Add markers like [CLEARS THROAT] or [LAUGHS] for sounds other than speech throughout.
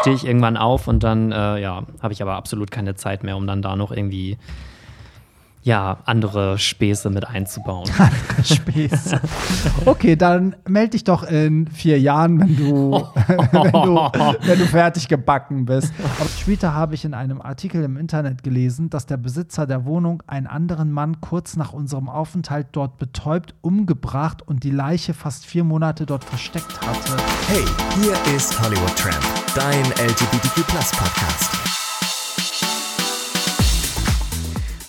stehe ich irgendwann auf und dann, äh, ja, habe ich aber absolut keine Zeit mehr, um dann da noch irgendwie ja, andere Späße mit einzubauen. [LAUGHS] Andere Späße. Okay, dann melde dich doch in vier Jahren, wenn du, [LAUGHS] wenn du, wenn du fertig gebacken bist. Aber später habe ich in einem Artikel im Internet gelesen, dass der Besitzer der Wohnung einen anderen Mann kurz nach unserem Aufenthalt dort betäubt, umgebracht und die Leiche fast vier Monate dort versteckt hatte. Hey, hier ist Hollywood Tramp, dein LGBTQ Podcast.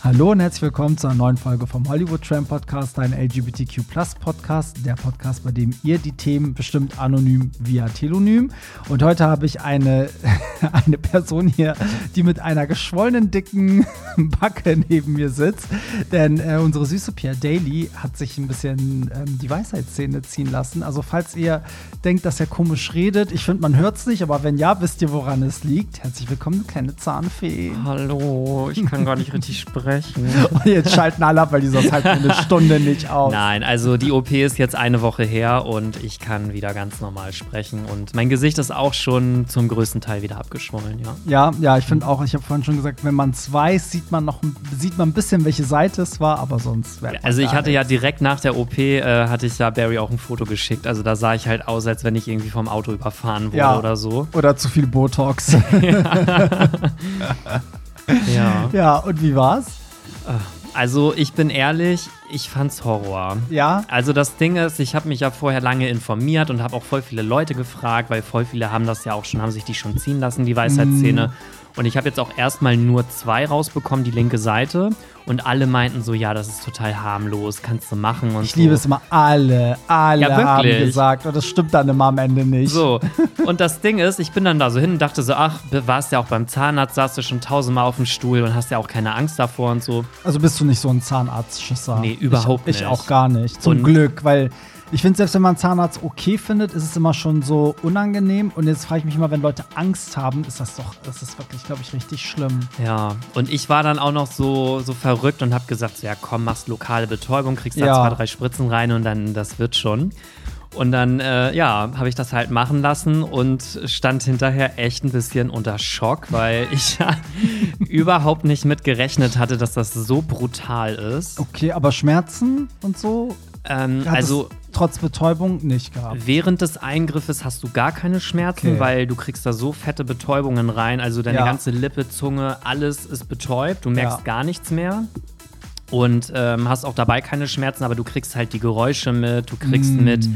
Hallo und herzlich willkommen zu einer neuen Folge vom Hollywood Tram Podcast, ein LGBTQ Podcast, der Podcast, bei dem ihr die Themen bestimmt anonym via Telonym. Und heute habe ich eine, [LAUGHS] eine Person hier, die mit einer geschwollenen, dicken [LAUGHS] Backe neben mir sitzt. Denn äh, unsere süße Pierre Daly hat sich ein bisschen ähm, die Weisheitszähne ziehen lassen. Also falls ihr denkt, dass er komisch redet, ich finde, man hört es nicht, aber wenn ja, wisst ihr, woran es liegt. Herzlich willkommen, kleine Zahnfee. Hallo, ich kann gar nicht richtig sprechen. [LAUGHS] Und jetzt schalten alle ab, weil die sonst halt eine [LAUGHS] Stunde nicht aus. Nein, also die OP ist jetzt eine Woche her und ich kann wieder ganz normal sprechen. Und mein Gesicht ist auch schon zum größten Teil wieder abgeschwollen, ja. Ja, ja, ich finde auch, ich habe vorhin schon gesagt, wenn man es weiß, sieht man noch sieht man ein bisschen, welche Seite es war, aber sonst wäre Also ich hatte nichts. ja direkt nach der OP, äh, hatte ich ja Barry auch ein Foto geschickt. Also da sah ich halt aus, als wenn ich irgendwie vom Auto überfahren wurde ja, oder so. Oder zu viel Botox. [LAUGHS] ja. ja. Ja, und wie war's? Also ich bin ehrlich, ich fand's Horror. Ja. Also das Ding ist, ich habe mich ja vorher lange informiert und habe auch voll viele Leute gefragt, weil voll viele haben das ja auch schon, haben sich die schon ziehen lassen, die Weisheitszähne. Mm. Und ich habe jetzt auch erstmal nur zwei rausbekommen, die linke Seite. Und alle meinten so, ja, das ist total harmlos, kannst du machen und Ich so. liebe es immer, alle, alle ja, haben gesagt. Und das stimmt dann immer am Ende nicht. So, [LAUGHS] und das Ding ist, ich bin dann da so hin und dachte so, ach, warst ja auch beim Zahnarzt, saßt du schon tausendmal auf dem Stuhl und hast ja auch keine Angst davor und so. Also bist du nicht so ein Zahnarzt-Schisser? Nee, überhaupt ich, nicht. Ich auch gar nicht. Zum und Glück, weil ich finde, selbst wenn man Zahnarzt okay findet, ist es immer schon so unangenehm. Und jetzt frage ich mich mal, wenn Leute Angst haben, ist das doch, das ist wirklich, glaube ich, richtig schlimm. Ja, und ich war dann auch noch so, so verrückt und habe gesagt, so, ja komm, machst lokale Betäubung, kriegst da ja. zwei, drei Spritzen rein und dann, das wird schon. Und dann, äh, ja, habe ich das halt machen lassen und stand hinterher echt ein bisschen unter Schock, weil [LAUGHS] ich ja überhaupt nicht mit gerechnet hatte, dass das so brutal ist. Okay, aber Schmerzen und so? Ähm, also trotz Betäubung nicht gehabt. Während des Eingriffes hast du gar keine Schmerzen, okay. weil du kriegst da so fette Betäubungen rein. Also deine ja. ganze Lippe, Zunge, alles ist betäubt. Du merkst ja. gar nichts mehr. Und ähm, hast auch dabei keine Schmerzen, aber du kriegst halt die Geräusche mit, du kriegst mm. mit,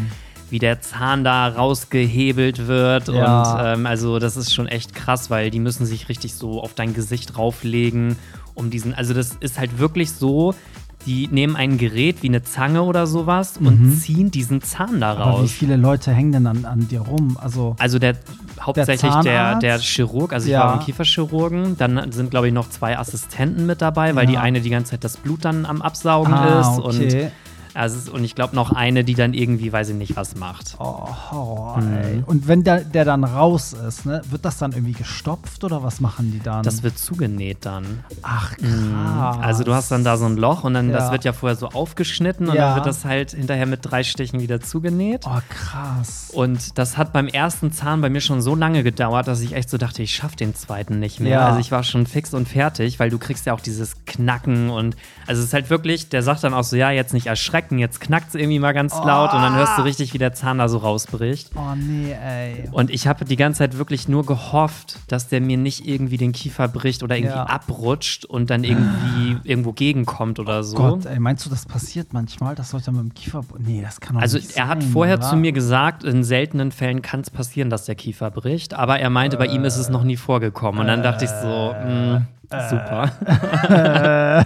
wie der Zahn da rausgehebelt wird. Ja. Und ähm, also das ist schon echt krass, weil die müssen sich richtig so auf dein Gesicht drauflegen, um diesen. Also das ist halt wirklich so, die nehmen ein Gerät wie eine Zange oder sowas mhm. und ziehen diesen Zahn da raus. Aber wie viele Leute hängen denn an, an dir rum? Also, also der hauptsächlich der, der, der Chirurg, also ich ja. war beim Kieferchirurgen, dann sind, glaube ich, noch zwei Assistenten mit dabei, weil ja. die eine die ganze Zeit das Blut dann am Absaugen ah, ist okay. und also, und ich glaube noch eine, die dann irgendwie, weiß ich nicht, was macht. Oh, Horror, mhm. Und wenn der, der dann raus ist, ne, wird das dann irgendwie gestopft oder was machen die dann? Das wird zugenäht dann. Ach, mhm. krass. Also du hast dann da so ein Loch und dann, ja. das wird ja vorher so aufgeschnitten und ja. dann wird das halt hinterher mit drei Stichen wieder zugenäht. Oh, krass. Und das hat beim ersten Zahn bei mir schon so lange gedauert, dass ich echt so dachte, ich schaffe den zweiten nicht mehr. Ja. Also ich war schon fix und fertig, weil du kriegst ja auch dieses Knacken und also es ist halt wirklich, der sagt dann auch so, ja, jetzt nicht erschrecken Schrecken, jetzt knackt es irgendwie mal ganz oh. laut und dann hörst du richtig, wie der Zahn da so rausbricht. Oh nee, ey. Und ich habe die ganze Zeit wirklich nur gehofft, dass der mir nicht irgendwie den Kiefer bricht oder irgendwie ja. abrutscht und dann irgendwie irgendwo gegenkommt oder so. Oh Gott, ey, meinst du, das passiert manchmal, dass Leute mit dem Kiefer. Nee, das kann doch also nicht sein. Also, er hat vorher oder? zu mir gesagt, in seltenen Fällen kann es passieren, dass der Kiefer bricht, aber er meinte, äh, bei ihm ist es noch nie vorgekommen. Und dann dachte ich so, mh, äh. Super. [LAUGHS]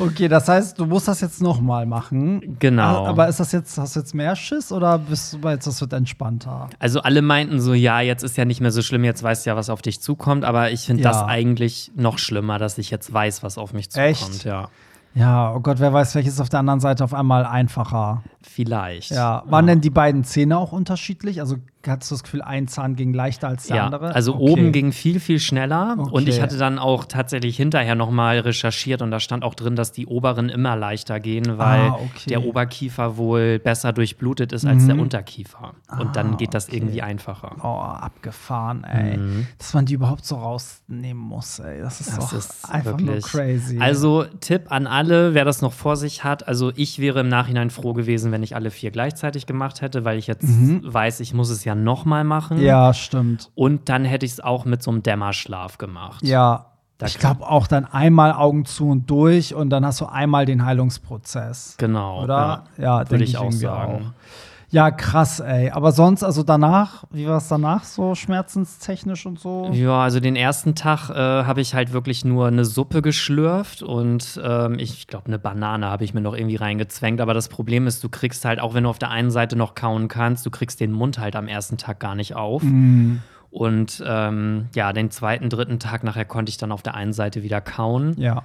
okay, das heißt, du musst das jetzt nochmal machen. Genau. Aber ist das jetzt, hast du jetzt mehr Schiss oder bist du jetzt, das wird entspannter? Also alle meinten so, ja, jetzt ist ja nicht mehr so schlimm, jetzt weißt du ja, was auf dich zukommt, aber ich finde ja. das eigentlich noch schlimmer, dass ich jetzt weiß, was auf mich zukommt. Echt? Ja. Ja, oh Gott, wer weiß, welches ist auf der anderen Seite auf einmal einfacher. Vielleicht. Ja. Waren ja. denn die beiden Zähne auch unterschiedlich? Also hattest du das Gefühl, ein Zahn ging leichter als der ja, andere? Also okay. oben ging viel, viel schneller. Okay. Und ich hatte dann auch tatsächlich hinterher nochmal recherchiert und da stand auch drin, dass die oberen immer leichter gehen, weil Ah, okay. der Oberkiefer wohl besser durchblutet ist als der Mhm. Unterkiefer. Und Ah, dann geht das irgendwie einfacher. Oh, abgefahren, ey. Mhm. Dass man die überhaupt so rausnehmen muss, ey. Das ist Das ist einfach wirklich. nur crazy. Also Tipp an alle, wer das noch vor sich hat. Also ich wäre im Nachhinein froh gewesen, wenn ich alle vier gleichzeitig gemacht hätte, weil ich jetzt weiß, ich muss es ja noch mal machen. Ja, stimmt. Und dann hätte ich es auch mit so einem Dämmerschlaf gemacht. Ja. Da ich glaube auch dann einmal Augen zu und durch und dann hast du einmal den Heilungsprozess. Genau. Oder? Ja, Würde denke ich auch sagen. Ja, krass, ey. Aber sonst, also danach, wie war es danach so schmerzenstechnisch und so? Ja, also den ersten Tag äh, habe ich halt wirklich nur eine Suppe geschlürft und ähm, ich glaube, eine Banane habe ich mir noch irgendwie reingezwängt. Aber das Problem ist, du kriegst halt, auch wenn du auf der einen Seite noch kauen kannst, du kriegst den Mund halt am ersten Tag gar nicht auf. Mhm. Und ähm, ja, den zweiten, dritten Tag nachher konnte ich dann auf der einen Seite wieder kauen. Ja.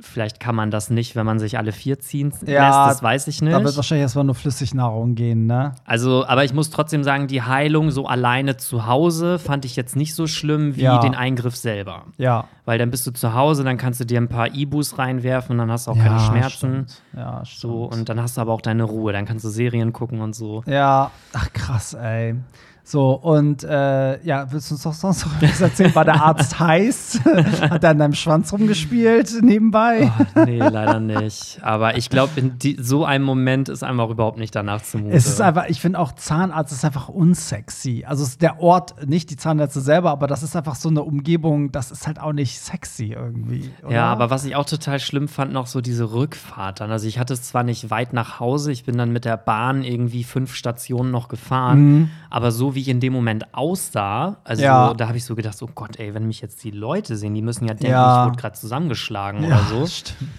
Vielleicht kann man das nicht, wenn man sich alle vier ziehen Ja, lässt, das weiß ich Da wird nicht. wahrscheinlich erstmal nur Flüssignahrung gehen, ne? Also, aber ich muss trotzdem sagen, die Heilung so alleine zu Hause fand ich jetzt nicht so schlimm wie Ja. den Eingriff selber. Ja. Weil dann bist du zu Hause, dann kannst du dir ein paar Ibus reinwerfen und dann hast du auch ja, keine Schmerzen. Stimmt. Ja, stimmt. So, und dann hast du aber auch deine Ruhe. Dann kannst du Serien gucken und so. Ja, ach krass, ey. So, und äh, ja, willst du uns doch sonst noch was erzählen? War der Arzt heiß? [LAUGHS] Hat er an deinem Schwanz rumgespielt nebenbei? Nee, leider nicht. Aber ich glaube, in die, so einem Moment ist einem auch überhaupt nicht danach zumute. Es ist einfach, ich finde auch Zahnarzt ist einfach unsexy. Also ist der Ort, nicht die Zahnärzte selber, aber das ist einfach so eine Umgebung, das ist halt auch nicht sexy irgendwie. Oder? Ja, aber was ich auch total schlimm fand, noch so diese Rückfahrt dann. Also ich hatte es zwar nicht weit nach Hause, ich bin dann mit der Bahn irgendwie fünf Stationen noch gefahren, aber so wie ich in dem Moment aussah, also. Ja. da habe ich so gedacht, oh Gott, ey, wenn mich jetzt die Leute sehen, die müssen ja denken, Ja. ich wurde gerade zusammengeschlagen ja, oder so. [LAUGHS] stimmt.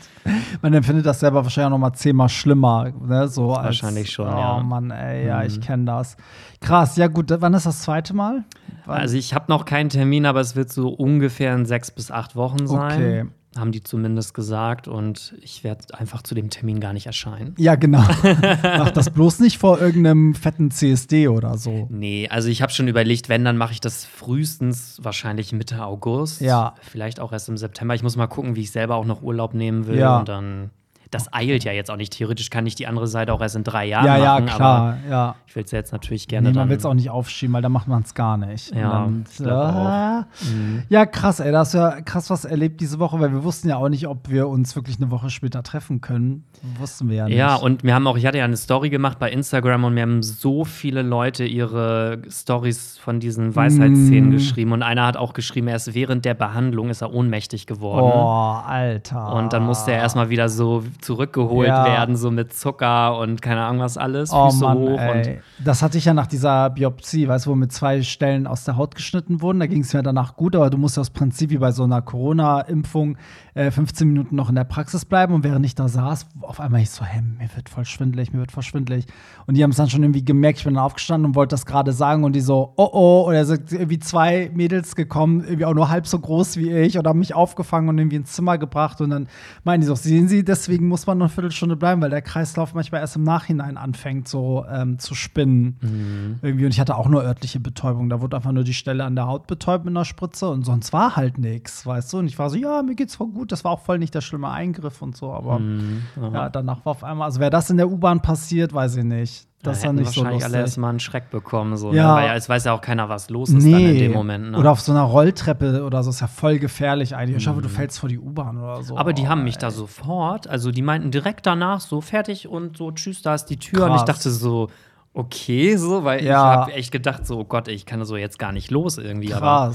Man empfindet das selber wahrscheinlich auch noch mal zehnmal schlimmer, ne? So als, Wahrscheinlich schon, oh, ja. Mann, ey, ja, Mhm. ich kenne das. Krass, ja gut, wann ist das zweite Mal? Wann? Also ich habe noch keinen Termin, aber es wird so ungefähr in sechs bis acht Wochen sein. Okay. Haben die zumindest gesagt und ich werde einfach zu dem Termin gar nicht erscheinen. Ja, genau. [LAUGHS] Mach das bloß nicht vor irgendeinem fetten CSD oder so. Nee, also ich habe schon überlegt, wenn, dann mache ich das frühestens wahrscheinlich Mitte August. Ja. Vielleicht auch erst im September. Ich muss mal gucken, wie ich selber auch noch Urlaub nehmen will. Ja. Und dann. Das eilt ja jetzt auch nicht. Theoretisch kann ich die andere Seite auch erst in drei Jahren Ja, ja, machen. klar, Aber ja. ich will es ja jetzt natürlich gerne Nee, man will es auch nicht aufschieben, weil dann macht man es gar nicht. Ja, dann, glaub ah. Mhm. Ja, krass, ey. Da hast du ja krass was erlebt diese Woche, weil wir wussten ja auch nicht, ob wir uns wirklich eine Woche später treffen können. Wussten wir ja nicht. Ja, und wir haben auch, ich hatte ja eine Story gemacht bei Instagram und mir haben so viele Leute ihre Stories von diesen Weisheitsszenen Mm. geschrieben. Und einer hat auch geschrieben, er ist während der Behandlung ist er ohnmächtig geworden. Oh, Alter. Und dann musste er erstmal wieder so zurückgeholt Ja. werden, so mit Zucker und keine Ahnung was alles, Oh Füße Mann, hoch ey. Das hatte ich ja nach dieser Biopsie, weißt du, wo mit zwei Stellen aus der Haut geschnitten wurden. Da ging es mir danach gut, aber du musst ja aus Prinzip wie bei so einer Corona-Impfung äh, 15 Minuten noch in der Praxis bleiben. Und während ich da saß, auf einmal ich so, hey, mir wird voll schwindelig, mir wird voll schwindelig. Und die haben es dann schon irgendwie gemerkt, ich bin dann aufgestanden und wollte das gerade sagen und die so, oh oh, und er sind irgendwie zwei Mädels gekommen, irgendwie auch nur halb so groß wie ich und haben mich aufgefangen und irgendwie ins Zimmer gebracht und dann meinen die so, sehen Sie, deswegen muss man noch eine Viertelstunde bleiben, weil der Kreislauf manchmal erst im Nachhinein anfängt so ähm, zu spinnen. Irgendwie und ich hatte auch nur örtliche Betäubung, da wurde einfach nur die Stelle an der Haut betäubt mit einer Spritze und sonst war halt nichts, weißt du? Und ich war so, ja, mir geht's voll gut, das war auch voll nicht der schlimme Eingriff und so, aber Mhm. ja, danach war auf einmal, also wäre das in der U-Bahn passiert, weiß ich nicht. Das da war nicht so wahrscheinlich alle lustig. erstmal einen Schreck bekommen, so, Ja. ne? weil ja, es weiß ja auch keiner, was los ist dann in dem Moment. Ne? Oder auf so einer Rolltreppe oder so ist ja voll gefährlich eigentlich. Ich hoffe, du fällst vor die U-Bahn oder so. Mhm. aber die haben mich ey. da sofort, also die meinten direkt danach so fertig und so tschüss, da ist die Tür und ich Krass. dachte so okay, so, weil Ja. ich habe echt gedacht so, oh Gott, ich kann so jetzt gar nicht los irgendwie. Aber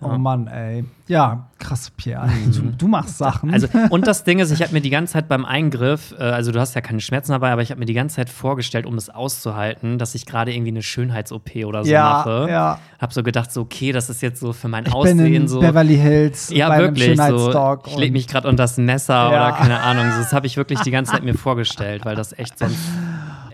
Oh Mann, ey. Ja, krass, Pierre. Du, du machst Sachen. Also, und das Ding ist, ich habe mir die [LAUGHS] ganze Zeit beim Eingriff, äh, also du hast ja keine Schmerzen dabei, aber ich habe mir die ganze Zeit vorgestellt, um es auszuhalten, dass ich gerade irgendwie eine Schönheits-OP oder so ja, mache. ja. Hab so gedacht, so, okay, das ist jetzt so für mein Ich bin Aussehen in so. Beverly Hills ja, bei wirklich. einem So, ich lege mich gerade unter das Messer Ja. oder keine Ahnung. So, Das habe ich wirklich die ganze Zeit mir [LAUGHS] vorgestellt, weil das echt sonst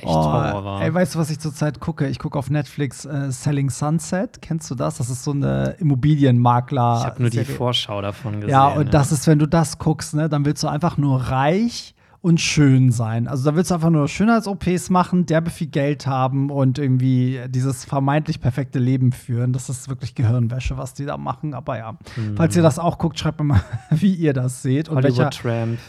echt Horror war. Oh, ey, weißt du, was ich zurzeit gucke? Ich gucke auf Netflix äh, Selling Sunset. Kennst du das? Das ist so eine Immobilienmakler. ich habe nur die. Vorschau davon gesehen. Ja, und das ist, wenn du das guckst, ne, dann willst du einfach nur reich und schön sein. Also da willst du einfach nur Schönheits-OPs machen, derbe viel Geld haben und irgendwie dieses vermeintlich perfekte Leben führen. Das ist wirklich Gehirnwäsche, was die da machen. Aber ja, mhm. falls ihr das auch guckt, schreibt mir mal, [LAUGHS] wie ihr das seht und welcher,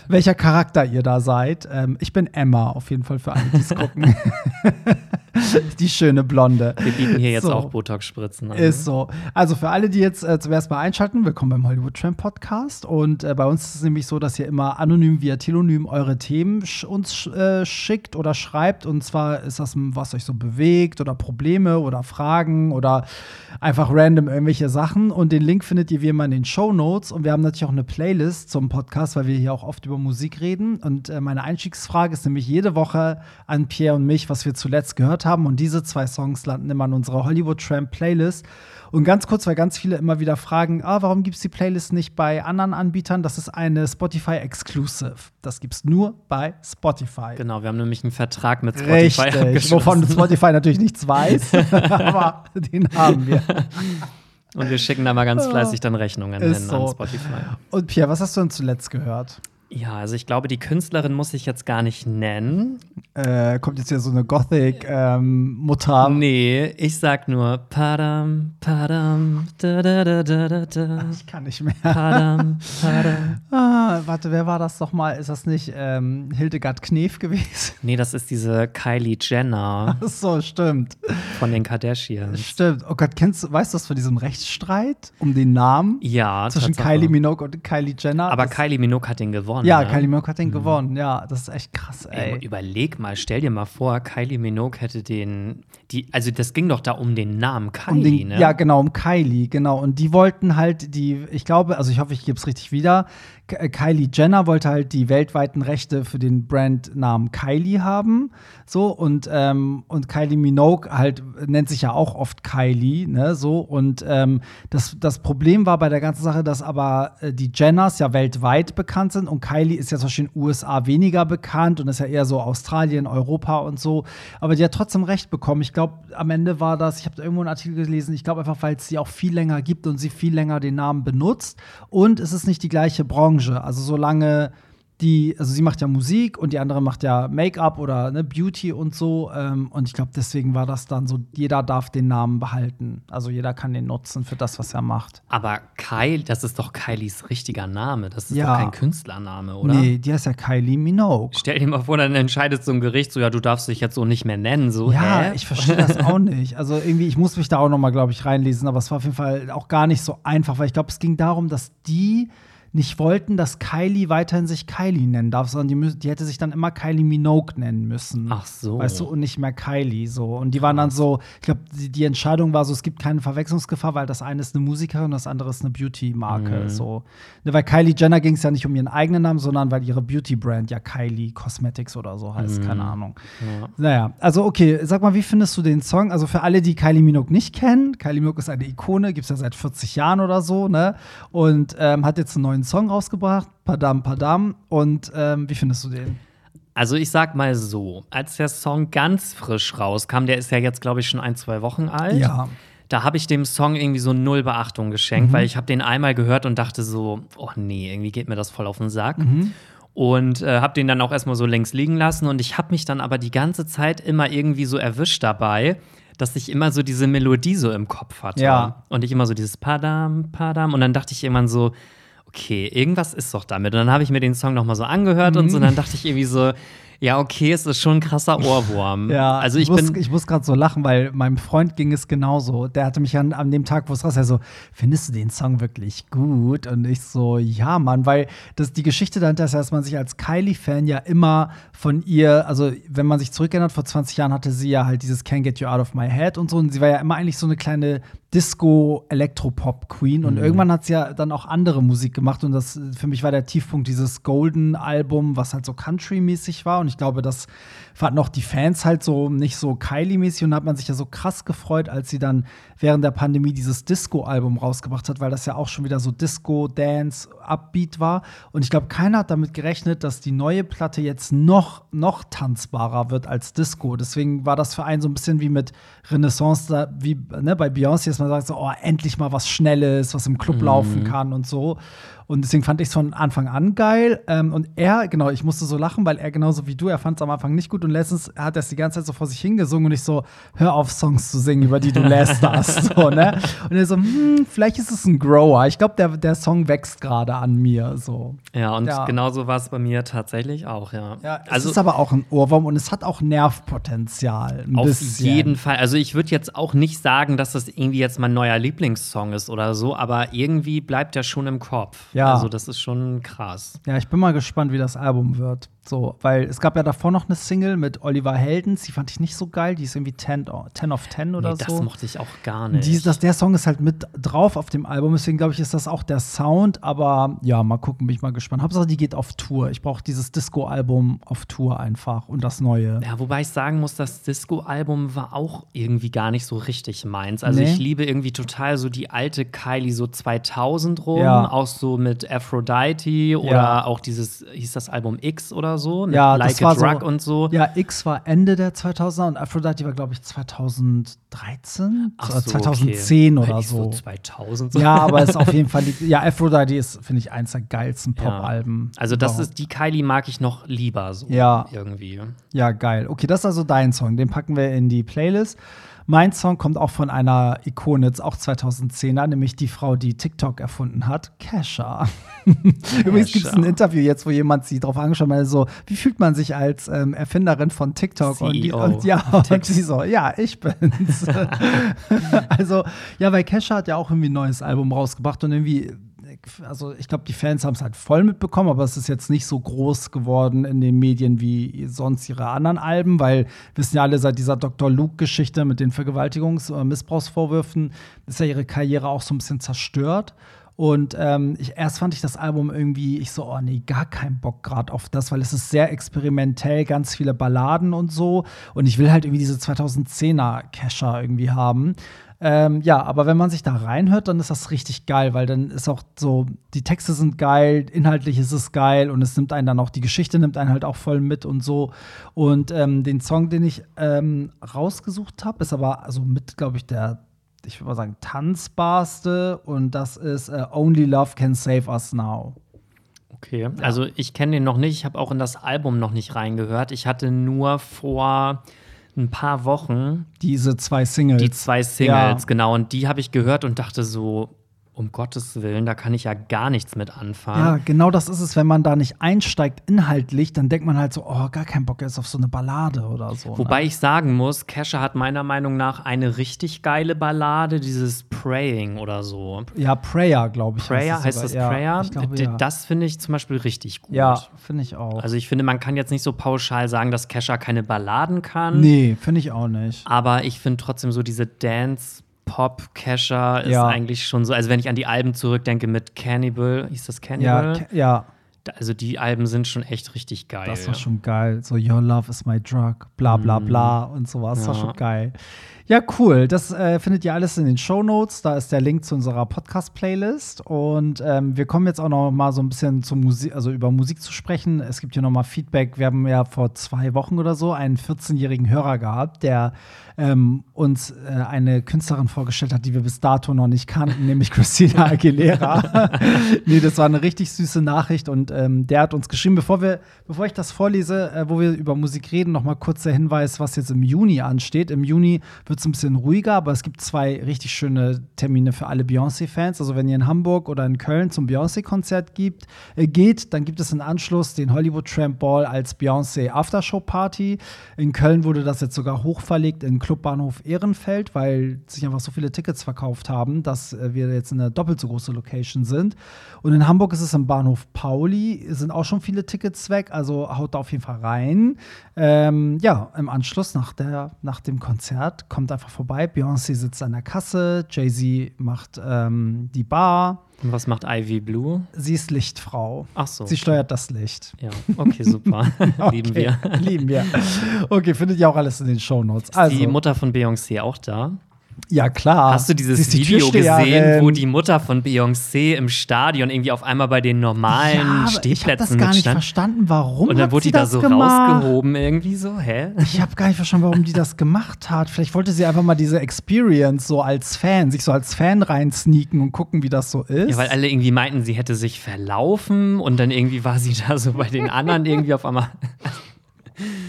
welcher, Charakter ihr da seid. Ähm, ich bin Emma, auf jeden Fall für alle, die es [LAUGHS] gucken. [LAUGHS] [LAUGHS] die schöne Blonde. Wir bieten hier jetzt so. auch Botox-Spritzen an. Ist so. Also für alle, die jetzt äh, zum ersten Mal einschalten, willkommen beim Hollywood Tramp Podcast. Und äh, bei uns ist es nämlich so, dass ihr immer anonym via Telonym eure Themen sch uns äh, schickt oder schreibt. Und zwar ist das, was euch so bewegt oder Probleme oder Fragen oder einfach random irgendwelche Sachen. Und den Link findet ihr wie immer in den Show Notes. Und wir haben natürlich auch eine Playlist zum Podcast, weil wir hier auch oft über Musik reden. Und äh, meine Einstiegsfrage ist nämlich jede Woche an Pierre und mich, was wir zuletzt gehört gehört haben. Und diese zwei Songs landen immer in unserer Hollywood Tramp Playlist. Und ganz kurz, weil ganz viele immer wieder fragen, ah, warum gibt es die Playlist nicht bei anderen Anbietern? Das ist eine Spotify Exclusive. Das gibt es nur bei Spotify. Genau, wir haben nämlich einen Vertrag mit Spotify. Richtig, wovon Spotify natürlich nichts weiß, [LAUGHS] aber den haben wir. Und wir schicken da mal ganz fleißig dann Rechnungen hin so. an Spotify. Und Pierre, was hast du denn zuletzt gehört? Ja, also ich glaube, die Künstlerin muss ich jetzt gar nicht nennen. Äh, kommt jetzt ja so eine Gothic-Mutter. Ähm, nee, ich sag nur Padam, Padam, da da da da da. Ich kann nicht mehr. Padam, Padam. [LAUGHS] Ah, warte, wer war das doch mal? Ist das nicht ähm, Hildegard Knef gewesen? Nee, das ist diese Kylie Jenner. [LAUGHS] Ach so, stimmt. Von den Kardashians. Stimmt. Oh Gott, kennst weißt du das von diesem Rechtsstreit um den Namen? Ja, Zwischen. Kylie Minogue und Kylie Jenner. Aber Kylie Minogue hat den gewonnen gewonnen. Ja, ne? Kylie Minogue hat den mhm. gewonnen. Ja, das ist echt krass, ey. ey. Überleg mal, stell dir mal vor, Kylie Minogue hätte den, die, also das ging doch da um den Namen Kylie, um den, ne? Ja, genau, um Kylie, genau. Und die wollten halt die, ich glaube, also ich hoffe, ich gebe es richtig wieder. Äh, Kylie Jenner wollte halt die weltweiten Rechte für den Brandnamen Kylie haben. So, und, ähm, und Kylie Minogue halt nennt sich ja auch oft Kylie, ne? So, und ähm, das, das Problem war bei der ganzen Sache, dass aber äh, die Jenners ja weltweit bekannt sind und Kylie ist ja zum Beispiel in den USA weniger bekannt und ist ja eher so Australien, Europa und so. Aber die hat trotzdem recht bekommen. Ich glaube, am Ende war das, ich habe irgendwo einen Artikel gelesen, ich glaube einfach, weil es sie auch viel länger gibt und sie viel länger den Namen benutzt. Und es ist nicht die gleiche. Branche. Also solange die, also sie macht ja Musik und die andere macht ja Make-up oder ne, Beauty und so. Ähm, und ich glaube, deswegen war das dann so, jeder darf den Namen behalten. Also jeder kann den nutzen für das, was er macht. Aber Kylie, das ist doch Kylies richtiger Name. Das ist ja. doch kein Künstlername, oder? Nee, die heißt ja Kylie Minogue. Stell dir mal vor, dann entscheidet so ein Gericht so, ja, du darfst dich jetzt so nicht mehr nennen. So, ja, hä? ich verstehe das auch [LAUGHS] nicht. Also irgendwie, ich muss mich da auch noch mal, glaube ich, reinlesen. Aber es war auf jeden Fall auch gar nicht so einfach, weil ich glaube, es ging darum, dass die nicht wollten, dass Kylie weiterhin sich Kylie nennen darf, sondern die, die, hätte sich dann immer Kylie Minogue nennen müssen. Ach so. Weißt du, und nicht mehr Kylie so. Und die waren dann so, ich glaube, die, die, Entscheidung war so, es gibt keine Verwechslungsgefahr, weil das eine ist eine Musikerin und das andere ist eine Beauty-Marke. Mhm. So. Ne, weil Kylie Jenner ging es ja nicht um ihren eigenen Namen, sondern weil ihre Beauty-Brand ja Kylie Cosmetics oder so heißt, mhm. keine Ahnung. Ja. Naja, also okay, sag mal, wie findest du den Song? Also für alle, die Kylie Minogue nicht kennen, Kylie Minogue ist eine Ikone, gibt es ja seit 40 Jahren oder so, ne? Und ähm, hat jetzt einen neuen neuen Song rausgebracht, Padam Padam. Und ähm, wie findest du den? Also ich sag mal so, als der Song ganz frisch rauskam, der ist ja jetzt, glaube ich, schon ein, zwei Wochen alt. Ja. Da habe ich dem Song irgendwie so null Beachtung geschenkt, mhm. weil ich habe den einmal gehört und dachte so, oh nee, irgendwie geht mir das voll auf den Sack. Mhm. Und äh, habe den dann auch erstmal so links liegen lassen. Und ich habe mich dann aber die ganze Zeit immer irgendwie so erwischt dabei, dass ich immer so diese Melodie so im Kopf hatte. Ja. Und ich immer so dieses Padam, Padam. Und dann dachte ich irgendwann so, okay, irgendwas ist doch damit. Und dann habe ich mir den Song noch mal so angehört mhm. und so, und dann dachte ich irgendwie so, ja, okay, es ist schon ein krasser Ohrwurm. [LAUGHS] ja, also ich, ich muss, bin. Ich muss gerade so lachen, weil meinem Freund ging es genauso. Der hatte mich an, an dem Tag, wo es raus, er so, findest du den Song wirklich gut? Und ich so, ja, Mann, weil das die Geschichte dahinter ist, dass man sich als Kylie-Fan ja immer von ihr, also wenn man sich zurückerinnert, vor 20 Jahren hatte sie ja halt dieses Can't Get You Out of My Head und so. Und sie war ja immer eigentlich so eine kleine Disco-Elektropop-Queen. Und mhm. irgendwann hat sie ja dann auch andere Musik gemacht. Und das für mich war der Tiefpunkt dieses Golden-Album, was halt so Country-mäßig war. Und ich glaube, das fanden auch die Fans halt so nicht so Kylie-mäßig. Und da hat man sich ja so krass gefreut, als sie dann während der Pandemie dieses Disco-Album rausgebracht hat, weil das ja auch schon wieder so Disco, Dance, Upbeat war. Und ich glaube, keiner hat damit gerechnet, dass die neue Platte jetzt noch, noch tanzbarer wird als Disco. Deswegen war das für einen so ein bisschen wie mit Renaissance, wie ne, bei Beyoncé, dass man sagt so, oh, endlich mal was Schnelles, was im Club mhm. laufen kann und so. Und deswegen fand ich es von Anfang an geil. Ähm, und er, genau, ich musste so lachen, weil er genauso wie du, er fand es am Anfang nicht gut. Und letztens hat er es die ganze Zeit so vor sich hingesungen und ich so, hör auf, Songs zu singen, über die du lästerst. [LAUGHS] so, ne? Und er so, hm, vielleicht ist es ein Grower. Ich glaube, der, der Song wächst gerade an mir. So. Ja, und ja. genauso war es bei mir tatsächlich auch, ja. ja es also, ist aber auch ein Ohrwurm und es hat auch Nervpotenzial. auf bisschen. jeden Fall. Also ich würde jetzt auch nicht sagen, dass das irgendwie jetzt mein neuer Lieblingssong ist oder so, aber irgendwie bleibt er schon im Kopf. Ja. Also das ist schon krass. Ja, ich bin mal gespannt, wie das Album wird. So, weil es gab ja davor noch eine Single mit Oliver Heldens, die fand ich nicht so geil, die ist irgendwie 10, 10 of 10 oder nee, so. Das mochte ich auch gar nicht. Die, das, der Song ist halt mit drauf auf dem Album, deswegen glaube ich, ist das auch der Sound, aber ja, mal gucken, bin ich mal gespannt. Hauptsache, die geht auf Tour. Ich brauche dieses Disco-Album auf Tour einfach und das neue. Ja, wobei ich sagen muss, das Disco-Album war auch irgendwie gar nicht so richtig meins. Also nee. ich liebe irgendwie total so die alte Kylie so 2000 rum, ja. auch so mit Aphrodite oder ja. auch dieses, hieß das Album X oder so, mit ja, Like a Drug so, und so. Ja, X war Ende der 2000er und Aphrodite war, glaube ich, 2013 Ach so, 2010 okay. oder so. so. 2000 so. Ja, aber es ist auf [LAUGHS] jeden Fall, ja, Aphrodite ist, finde ich, eins der geilsten Pop-Alben. Ja. Also, das ist, die Kylie mag ich noch lieber so ja. irgendwie. Ja, geil. Okay, das ist also dein Song. Den packen wir in die Playlist. Mein Song kommt auch von einer Ikone, jetzt auch 2010er, nämlich die Frau, die TikTok erfunden hat, Kesha. [LAUGHS] Übrigens gibt es ein Interview jetzt, wo jemand sie darauf angeschaut hat, so, wie fühlt man sich als ähm, Erfinderin von TikTok? CEO und, die, und ja, und sie so, ja, ich bin's. [LAUGHS] also, ja, weil Kesha hat ja auch irgendwie ein neues Album rausgebracht und irgendwie also ich glaube, die Fans haben es halt voll mitbekommen, aber es ist jetzt nicht so groß geworden in den Medien wie sonst ihre anderen Alben, weil wissen ja alle, seit dieser Dr. Luke-Geschichte mit den Vergewaltigungs- oder Missbrauchsvorwürfen ist ja ihre Karriere auch so ein bisschen zerstört. Und ähm, ich, erst fand ich das Album irgendwie, ich so, oh nee, gar keinen Bock gerade auf das, weil es ist sehr experimentell, ganz viele Balladen und so. Und ich will halt irgendwie diese 2010er Kescher irgendwie haben. Ähm, ja, aber wenn man sich da reinhört, dann ist das richtig geil, weil dann ist auch so, die Texte sind geil, inhaltlich ist es geil und es nimmt einen dann auch, die Geschichte nimmt einen halt auch voll mit und so. Und ähm, den Song, den ich ähm, rausgesucht habe, ist aber also mit, glaube ich, der, ich würde mal sagen, tanzbarste und das ist äh, Only Love Can Save Us Now. Okay, also ich kenne den noch nicht, ich habe auch in das Album noch nicht reingehört. Ich hatte nur vor ein paar Wochen. Diese zwei Singles. Die zwei Singles, ja. genau. Und die habe ich gehört und dachte so, um Gottes Willen, da kann ich ja gar nichts mit anfangen. Ja, genau das ist es, wenn man da nicht einsteigt inhaltlich, dann denkt man halt so, oh, gar keinen Bock jetzt auf so eine Ballade oder so. Wobei ne? ich sagen muss, Kesha hat meiner Meinung nach eine richtig geile Ballade, dieses Praying oder so. Ja, Prayer, glaube ich. Prayer, heißt, das ja, Prayer? Glaube, ja. Das finde ich zum Beispiel richtig gut. Ja, finde ich auch. Also ich finde, man kann jetzt nicht so pauschal sagen, dass Kesha keine Balladen kann. Nee, finde ich auch nicht. Aber ich finde trotzdem so diese Dance- Pop, Kesha ist ja. eigentlich schon so. Also, wenn ich an die Alben zurückdenke mit Cannibal, hieß das Cannibal? Ja, ja. Also, die Alben sind schon echt richtig geil. Das war schon geil. So, Your Love is my drug, bla, bla, mhm. bla und sowas. Das war schon geil. Ja, cool. Das äh, findet ihr alles in den Show Notes. Da ist der Link zu unserer Podcast-Playlist. Und ähm, wir kommen jetzt auch noch mal so ein bisschen zu Musik, also über Musik zu sprechen. Es gibt hier noch mal Feedback. Wir haben ja vor zwei Wochen oder so einen 14-jährigen Hörer gehabt, der ähm, uns äh, eine Künstlerin vorgestellt hat, die wir bis dato noch nicht kannten, nämlich Christina [LAUGHS] Aguilera. [LAUGHS] nee, das war eine richtig süße Nachricht und ähm, der hat uns geschrieben, bevor wir, bevor ich das vorlese, äh, wo wir über Musik reden, noch mal kurz der Hinweis, was jetzt im Juni ansteht. Im Juni wird es ein bisschen ruhiger, aber es gibt zwei richtig schöne Termine für alle Beyoncé-Fans. Also wenn ihr in Hamburg oder in Köln zum Beyoncé-Konzert äh, geht, dann gibt es im Anschluss den Hollywood Tramp Ball als Beyoncé Aftershow-Party. In Köln wurde das jetzt sogar hochverlegt in Clubbahnhof Ehrenfeld, weil sich einfach so viele Tickets verkauft haben, dass äh, wir jetzt in einer doppelt so große Location sind. Und in Hamburg ist es im Bahnhof Pauli, sind auch schon viele Tickets weg, also haut da auf jeden Fall rein. Ähm, ja, im Anschluss nach, der, nach dem Konzert kommt einfach vorbei. Beyoncé sitzt an der Kasse, Jay-Z macht ähm, die Bar. Und was macht Ivy Blue? Sie ist Lichtfrau. Ach so. Sie steuert das Licht. Ja, okay, super. [LAUGHS] okay, lieben wir. lieben wir. Okay, findet ihr auch alles in den Shownotes. Ist also, die Mutter von Beyoncé auch da? Ja, klar. Hast du dieses die Video gesehen, wo die Mutter von Beyoncé im Stadion irgendwie auf einmal bei den normalen ja, Stehplätzen Ich habe das gar nicht verstanden, warum Und dann wurde die da so gemacht? rausgehoben irgendwie so, hä? Ich habe gar nicht verstanden, warum die das gemacht hat. Vielleicht wollte sie einfach mal diese Experience so als Fan, sich so als Fan reinsneaken und gucken, wie das so ist. Ja, weil alle irgendwie meinten, sie hätte sich verlaufen und dann irgendwie war sie da so bei den anderen irgendwie auf einmal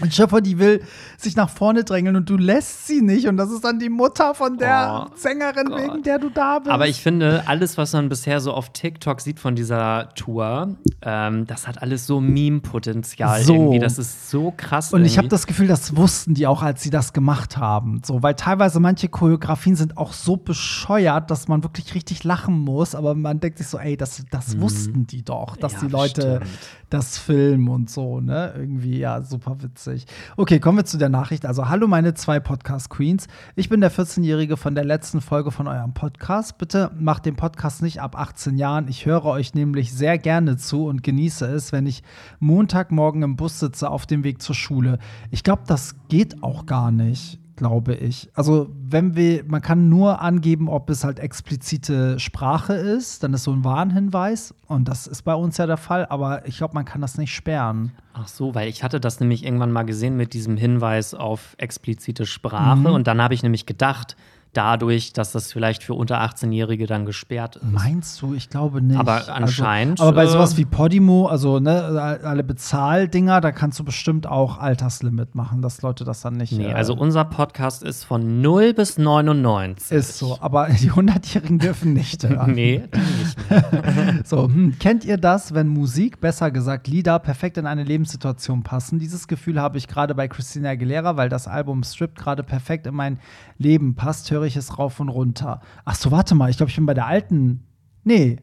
und Schöpfer, die will sich nach vorne drängeln und du lässt sie nicht. Und das ist dann die Mutter von der oh, Sängerin, Gott. wegen der du da bist. Aber ich finde, alles, was man bisher so auf TikTok sieht von dieser Tour, ähm, das hat alles so Meme-Potenzial so. irgendwie. Das ist so krass. Und irgendwie. ich habe das Gefühl, das wussten die auch, als sie das gemacht haben. So, weil teilweise manche Choreografien sind auch so bescheuert, dass man wirklich richtig lachen muss. Aber man denkt sich so, ey, das, das mhm. wussten die doch, dass ja, die Leute stimmt. das filmen und so, ne? Irgendwie, ja, super witzig. Okay, kommen wir zu der Nachricht. Also, hallo meine zwei Podcast-Queens. Ich bin der 14-Jährige von der letzten Folge von eurem Podcast. Bitte macht den Podcast nicht ab 18 Jahren. Ich höre euch nämlich sehr gerne zu und genieße es, wenn ich Montagmorgen im Bus sitze auf dem Weg zur Schule. Ich glaube, das geht auch gar nicht glaube ich. Also, wenn wir, man kann nur angeben, ob es halt explizite Sprache ist, dann ist so ein Warnhinweis und das ist bei uns ja der Fall, aber ich glaube, man kann das nicht sperren. Ach so, weil ich hatte das nämlich irgendwann mal gesehen mit diesem Hinweis auf explizite Sprache mhm. und dann habe ich nämlich gedacht, dadurch, dass das vielleicht für unter 18-Jährige dann gesperrt ist. Meinst du? Ich glaube nicht. Aber also, anscheinend. Also, aber bei sowas äh, wie Podimo, also ne, alle Bezahldinger, da kannst du bestimmt auch Alterslimit machen, dass Leute das dann nicht. Nee, äh, also unser Podcast ist von 0 bis 99. Ist so, aber [LAUGHS] die 100-Jährigen dürfen nicht [LAUGHS] hören. nee, nicht [LAUGHS] so, hm, kennt ihr das, wenn Musik, besser gesagt Lieder, perfekt in eine Lebenssituation passen? Dieses Gefühl habe ich gerade bei Christina Aguilera, weil das Album Strip gerade perfekt in mein Leben passt. Höre höre ich es rauf und runter. Ach so, warte mal, ich glaube, ich bin bei der alten. Nee,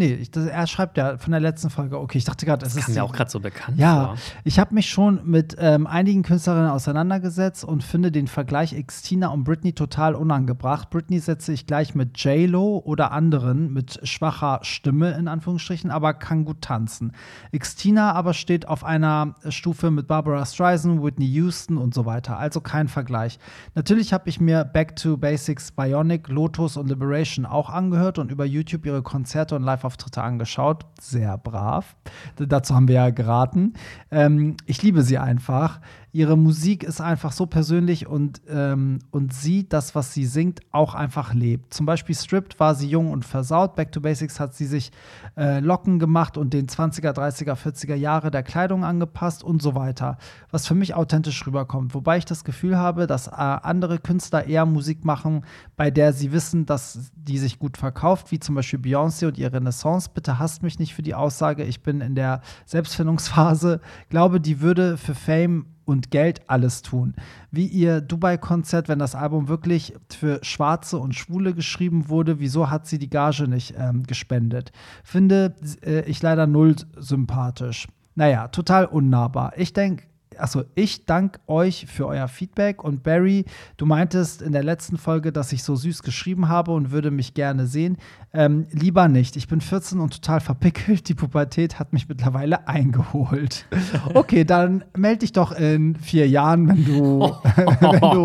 Nee, ich, das, er schreibt ja von der letzten Folge. Okay, ich dachte gerade, es ist. Das mir auch gerade so bekannt. Ja, vor. ich habe mich schon mit ähm, einigen Künstlerinnen auseinandergesetzt und finde den Vergleich Xtina und Britney total unangebracht. Britney setze ich gleich mit J-Lo oder anderen mit schwacher Stimme, in Anführungsstrichen, aber kann gut tanzen. Xtina aber steht auf einer Stufe mit Barbara Streisand, Whitney Houston und so weiter. Also kein Vergleich. Natürlich habe ich mir Back to Basics, Bionic, Lotus und Liberation auch angehört und über YouTube ihre Konzerte und Live Live-Auftritte angeschaut. Sehr brav. Dazu haben wir ja geraten. Ähm, ich liebe sie einfach ihre Musik ist einfach so persönlich und, ähm, und sie, das, was sie singt, auch einfach lebt. Zum Beispiel Stripped war sie jung und versaut. Back to Basics hat sie sich äh, Locken gemacht und den 20er, 30er, 40er Jahre der Kleidung angepasst und so weiter. Was für mich authentisch rüberkommt. Wobei ich das Gefühl habe, dass äh, andere Künstler eher Musik machen, bei der sie wissen, dass die sich gut verkauft, wie zum Beispiel Beyoncé und ihre Renaissance. Bitte hasst mich nicht für die Aussage. Ich bin in der Selbstfindungsphase. Glaube, die würde für Fame und Geld alles tun. Wie ihr Dubai-Konzert, wenn das Album wirklich für Schwarze und Schwule geschrieben wurde, wieso hat sie die Gage nicht ähm, gespendet? Finde äh, ich leider null sympathisch. Naja, total unnahbar. Ich denke, achso, ich danke euch für euer Feedback. Und Barry, du meintest in der letzten Folge, dass ich so süß geschrieben habe und würde mich gerne sehen. Ähm, lieber nicht. Ich bin 14 und total verpickelt. Die Pubertät hat mich mittlerweile eingeholt. Okay, dann melde dich doch in vier Jahren, wenn du, [LAUGHS] wenn du,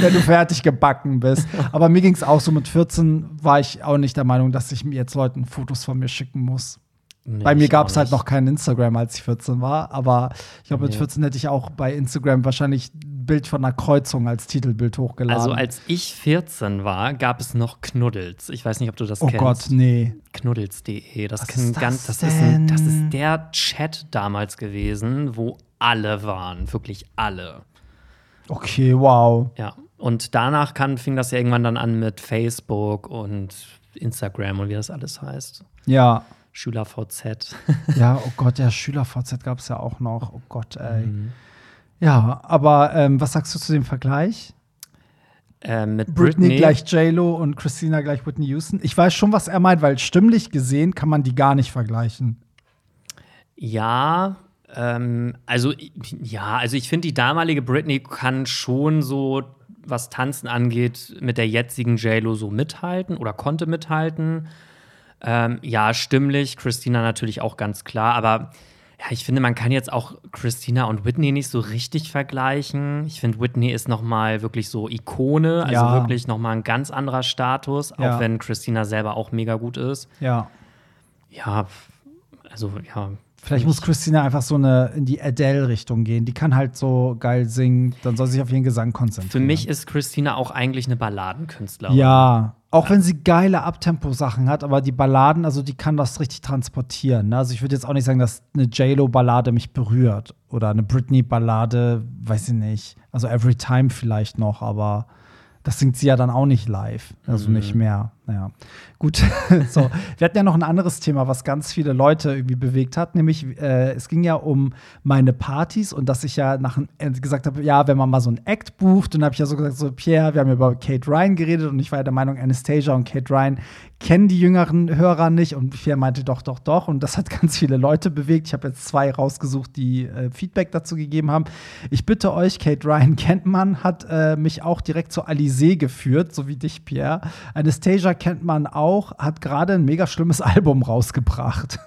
wenn du fertig gebacken bist. Aber mir ging es auch so mit 14, war ich auch nicht der Meinung, dass ich mir jetzt Leuten Fotos von mir schicken muss. Nee, bei mir gab es halt noch kein Instagram, als ich 14 war. Aber ich glaube, nee. mit 14 hätte ich auch bei Instagram wahrscheinlich ein Bild von einer Kreuzung als Titelbild hochgeladen. Also als ich 14 war, gab es noch Knuddels. Ich weiß nicht, ob du das oh kennst. Oh Gott, nee. Knuddels.de. Das, das, das, das, ist ein, das ist der Chat damals gewesen, wo alle waren. Wirklich alle. Okay, wow. Ja. Und danach kann, fing das ja irgendwann dann an mit Facebook und Instagram und wie das alles heißt. Ja. SchülerVZ. [LAUGHS] ja, oh Gott, ja, SchülerVZ gab es ja auch noch. Oh Gott, ey. Mhm. Ja, aber ähm, was sagst du zu dem Vergleich? Ähm, mit Britney, Britney gleich J-Lo und Christina gleich Whitney Houston. Ich weiß schon, was er meint, weil stimmlich gesehen kann man die gar nicht vergleichen. Ja, ähm, also ja, also ich finde, die damalige Britney kann schon so, was Tanzen angeht, mit der jetzigen J-Lo so mithalten oder konnte mithalten. Ähm, ja, stimmlich, Christina natürlich auch ganz klar, aber Ja, ich finde, man kann jetzt auch Christina und Whitney nicht so richtig vergleichen. Ich finde, Whitney ist noch mal wirklich so Ikone, also ja. wirklich noch mal ein ganz anderer Status, ja. auch wenn Christina selber auch mega gut ist. Ja. Ja, also ja, Vielleicht muss Christina einfach so eine in die Adele-Richtung gehen. Die kann halt so geil singen, dann soll sie sich auf ihren Gesang konzentrieren. Für mich ist Christina auch eigentlich eine Balladenkünstlerin. Ja, auch wenn sie geile Abtempo-Sachen hat, aber die Balladen, also die kann das richtig transportieren. Ne? Also ich würde jetzt auch nicht sagen, dass eine J-Lo-Ballade mich berührt oder eine Britney-Ballade, weiß ich nicht. Also Every Time vielleicht noch, aber das singt sie ja dann auch nicht live, also mhm. nicht mehr. Naja, gut. [LAUGHS] so, wir hatten ja noch ein anderes Thema, was ganz viele Leute irgendwie bewegt hat, nämlich äh, es ging ja um meine Partys und dass ich ja nach äh, gesagt habe, ja, wenn man mal so ein Act bucht, dann habe ich ja so gesagt, so Pierre, wir haben über Kate Ryan geredet und ich war ja der Meinung, Anastasia und Kate Ryan kennen die jüngeren Hörer nicht und Pierre meinte doch, doch, doch und das hat [LAUGHS] ganz viele Leute bewegt. Ich habe jetzt zwei rausgesucht, die äh, Feedback dazu gegeben haben. Ich bitte euch, Kate Ryan [LAUGHS] kennt man, hat äh, mich auch direkt zu Alizé geführt, so wie dich, Pierre. Anastasia kennt man auch, hat gerade ein mega schlimmes [LAUGHS] Album rausgebracht.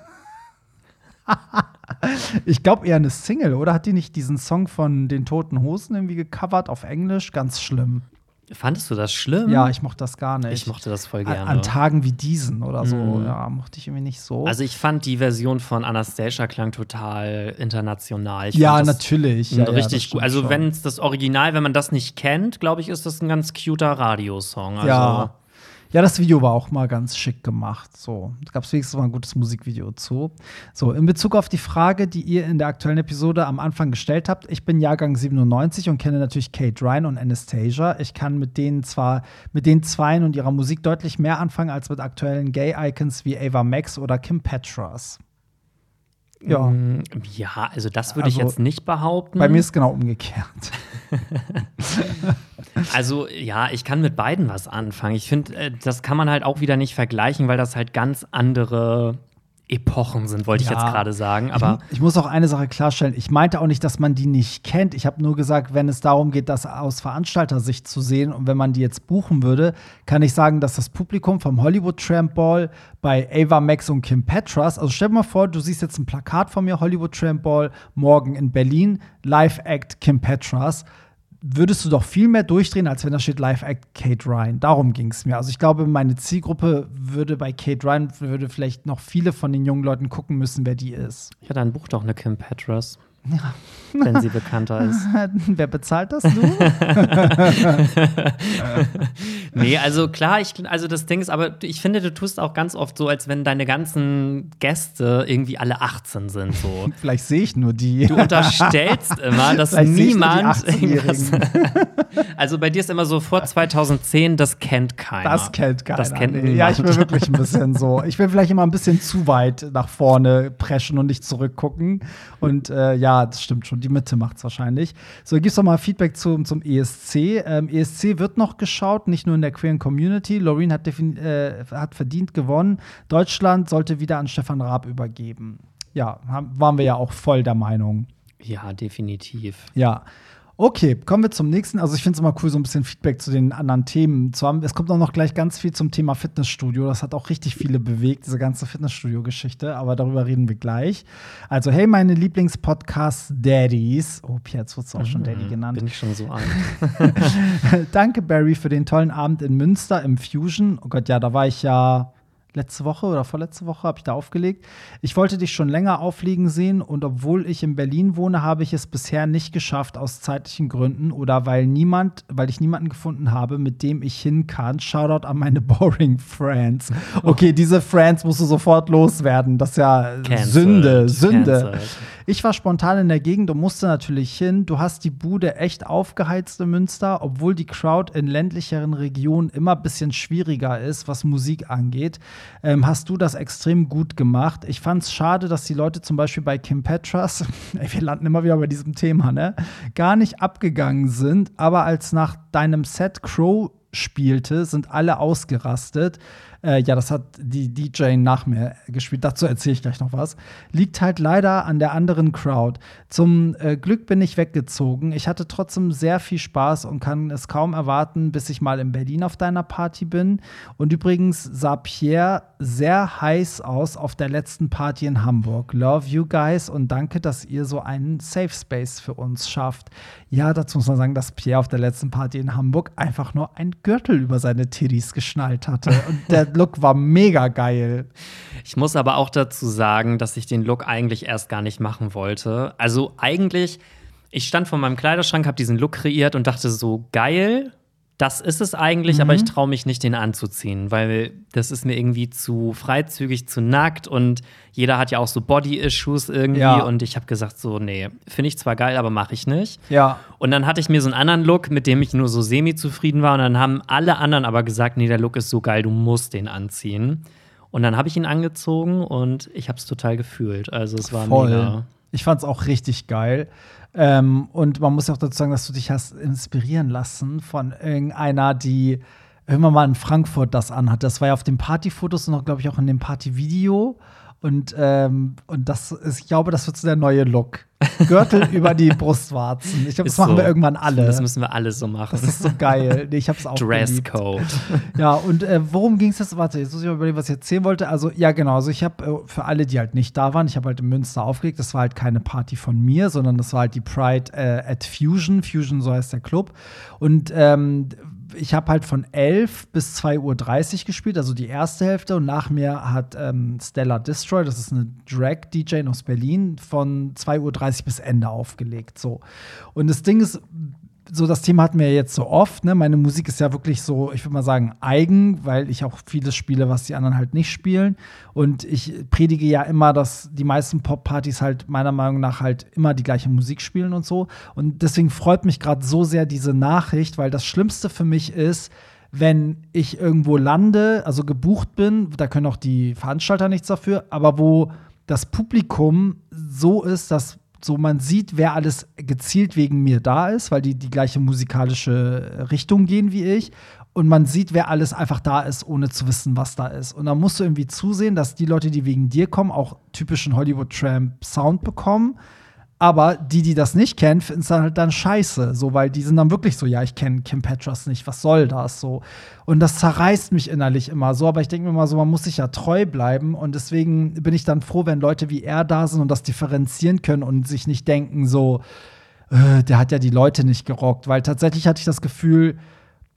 [LAUGHS] ich glaube eher eine Single, oder? Hat die nicht diesen Song von den Toten Hosen irgendwie gecovert auf Englisch? Ganz schlimm. Fandest du das schlimm? Ja, ich mochte das gar nicht. Ich mochte das voll gerne. An, an Tagen wie diesen oder so, mm. ja, mochte ich irgendwie nicht so. Also ich fand die Version von Anastasia klang total international. Ich ja, natürlich. Ja, richtig ja, gut. Also wenn es das Original, wenn man das nicht kennt, glaube ich, ist das ein ganz cuter Radiosong. Also ja. Ja, das Video war auch mal ganz schick gemacht. So, da gab es wenigstens mal ein gutes Musikvideo zu. So, in Bezug auf die Frage, die ihr in der aktuellen Episode am Anfang gestellt habt, ich bin Jahrgang 97 und kenne natürlich Kate Ryan und Anastasia. Ich kann mit denen zwar, mit den Zweien und ihrer Musik deutlich mehr anfangen als mit aktuellen Gay-Icons wie Ava Max oder Kim Petras. Ja. Mm, ja, also das würde also, ich jetzt nicht behaupten. Bei mir ist es genau umgekehrt. [LAUGHS] also ja, ich kann mit beiden was anfangen. Ich finde, äh, das kann man halt auch wieder nicht vergleichen, weil das halt ganz andere Epochen sind, wollte ja, ich jetzt gerade sagen. Aber ich, ich, muss auch eine Sache klarstellen. Ich meinte auch nicht, dass man die nicht kennt. Ich habe nur gesagt, wenn es darum geht, das aus Veranstaltersicht zu sehen und wenn man die jetzt buchen würde, kann ich sagen, dass das Publikum vom Hollywood Tramp Ball bei Ava Max und Kim Petras, also stell dir mal vor, du siehst jetzt ein Plakat von mir, Hollywood Tramp Ball, morgen in Berlin, Live Act Kim Petras würdest du doch viel mehr durchdrehen, als wenn da steht Live Act Kate Ryan. Darum ging es mir. Also ich glaube, meine Zielgruppe würde bei Kate Ryan, würde vielleicht noch viele von den jungen Leuten gucken müssen, wer die ist. Ja, dann buch doch eine Kim Petras. Ja. Wenn sie bekannter ist. [LAUGHS] Wer bezahlt das, du? [LAUGHS] nee, also klar, ich, also das Ding ist, aber ich finde, du tust auch ganz oft so, als wenn deine ganzen Gäste irgendwie alle 18 sind. So. [LAUGHS] Vielleicht sehe ich nur die. Du unterstellst immer, dass Vielleicht niemand irgendwas. also bei dir ist immer so vor 2010, das kennt keiner. Das kennt keiner. Das kennt nee. Ja, ich will wirklich ein bisschen so. Ich will vielleicht immer ein bisschen zu weit nach vorne preschen und nicht zurückgucken. Und äh, ja, das stimmt schon. Die Mitte macht es wahrscheinlich. So, gib's doch mal Feedback zum, zum ESC. Ähm, ESC wird noch geschaut, nicht nur in der queeren Community. Loreen hat, äh, hat verdient gewonnen. Deutschland sollte wieder an Stefan Raab übergeben. Ja, haben, waren wir ja auch voll der Meinung. Ja, definitiv. Ja. Okay, kommen wir zum nächsten. Also ich finde es immer cool, so ein bisschen Feedback zu den anderen Themen zu haben. Es kommt auch noch gleich ganz viel zum Thema Fitnessstudio. Das hat auch richtig viele bewegt, diese ganze Fitnessstudio-Geschichte. Aber darüber reden wir gleich. Also, hey, meine Lieblingspodcast-Daddies. Oh, Pierre, jetzt wird auch schon Daddy mhm, genannt. Bin ich schon so an. [LAUGHS] [LAUGHS] Danke, Barry, für den tollen Abend in Münster im Fusion. Oh Gott, ja, da war ich ja letzte Woche oder vorletzte Woche habe ich da aufgelegt. Ich wollte dich schon länger auflegen sehen und obwohl ich in Berlin wohne, habe ich es bisher nicht geschafft aus zeitlichen Gründen oder weil niemand, weil ich niemanden gefunden habe, mit dem ich hin kann. Shoutout an meine [LAUGHS] boring Friends. Okay, diese Friends musst du sofort loswerden. Das ist ja Cancelled. Sünde, Sünde. Cancelled. Ich war spontan in der Gegend und musste natürlich hin. Du hast die Bude echt aufgeheizt in Münster, obwohl die Crowd in ländlicheren Regionen immer ein bisschen schwieriger ist, was Musik angeht. Ähm, hast du das extrem gut gemacht. Ich fand es schade, dass die Leute zum Beispiel bei Kim Petras, [LAUGHS] wir landen immer wieder bei diesem Thema, ne, gar nicht abgegangen sind, aber als nach deinem Set Crow spielte, sind alle ausgerastet. Äh, ja, das hat die DJ nach mir gespielt, dazu erzähle ich gleich noch was, liegt halt leider an der anderen Crowd. Zum äh, Glück bin ich weggezogen. Ich hatte trotzdem sehr viel Spaß und kann es kaum erwarten, bis ich mal in Berlin auf deiner Party bin. Und übrigens sah Pierre sehr heiß aus auf der letzten Party in Hamburg. Love you guys und danke, dass ihr so einen Safe Space für uns schafft. Ja, dazu muss man sagen, dass Pierre auf der letzten Party in Hamburg einfach nur ein Gürtel über seine Titties geschnallt hatte. Und der Look war mega geil. Ich muss aber auch dazu sagen, dass ich den Look eigentlich erst gar nicht machen wollte. Also eigentlich, ich stand vor meinem Kleiderschrank, habe diesen Look kreiert und dachte so, geil, das ist es eigentlich, mhm. aber ich traue mich nicht, den anzuziehen, weil das ist mir irgendwie zu freizügig, zu nackt und jeder hat ja auch so Body-Issues irgendwie ja. und ich habe gesagt so, nee, finde ich zwar geil, aber mache ich nicht. Ja. Und dann hatte ich mir so einen anderen Look, mit dem ich nur so semi-zufrieden war und dann haben alle anderen aber gesagt, nee, der Look ist so geil, du musst den anziehen. Und dann habe ich ihn angezogen und ich habe es total gefühlt. Also es war Voll. mega. Ich fand es auch richtig geil. Ähm, und man muss ja auch dazu sagen, dass du dich hast inspirieren lassen von irgendeiner, die irgendwann mal in Frankfurt das anhat. Das war ja auf den Partyfotos und auch, glaube ich, auch in dem Partyvideo. Und, ähm, und das ist, ich glaube, das wird so der neue Look. Gürtel [LAUGHS] über die Brustwarzen. Ich glaube, das machen so. wir irgendwann alle. Das müssen wir alle so machen. Das ist so geil. Nee, ich habe es auch Dresscode. Ja, und äh, worum ging es jetzt? Warte, jetzt muss ich mal überlegen, was ich erzählen wollte. Also, ja, genau. Also, ich habe äh, für alle, die halt nicht da waren, ich habe halt in Münster aufgelegt. Das war halt keine Party von mir, sondern das war halt die Pride äh, at Fusion. Fusion, so heißt der Club. Und ähm, ich habe halt von 11 bis 2.30 Uhr gespielt, also die erste Hälfte. Und nach mir hat ähm, Stella Destroy, das ist eine Drag-DJ aus Berlin, von 2.30 Uhr bis Ende aufgelegt. So. Und das Ding ist, so das Thema hatten wir jetzt so oft. Ne? Meine Musik ist ja wirklich so, ich würde mal sagen, eigen, weil ich auch vieles spiele, was die anderen halt nicht spielen. Und ich predige ja immer, dass die meisten Pop-Partys halt meiner Meinung nach halt immer die gleiche Musik spielen und so. Und deswegen freut mich gerade so sehr diese Nachricht, weil das Schlimmste für mich ist, wenn ich irgendwo lande, also gebucht bin, da können auch die Veranstalter nichts dafür, aber wo das Publikum so ist, dass so man sieht, wer alles gezielt wegen mir da ist, weil die die gleiche musikalische Richtung gehen wie ich. Und man sieht, wer alles einfach da ist, ohne zu wissen, was da ist. Und dann musst du irgendwie zusehen, dass die Leute, die wegen dir kommen, auch typischen Hollywood-Tramp-Sound bekommen aber die, die das nicht kennen, finden es dann halt dann scheiße. So, weil die sind dann wirklich so, ja, ich kenne Kim Petras nicht, was soll das? So. Und das zerreißt mich innerlich immer so. Aber ich denke mir mal so, man muss sich ja treu bleiben. Und deswegen bin ich dann froh, wenn Leute wie er da sind und das differenzieren können und sich nicht denken, so, äh, der hat ja die Leute nicht gerockt. Weil tatsächlich hatte ich das Gefühl,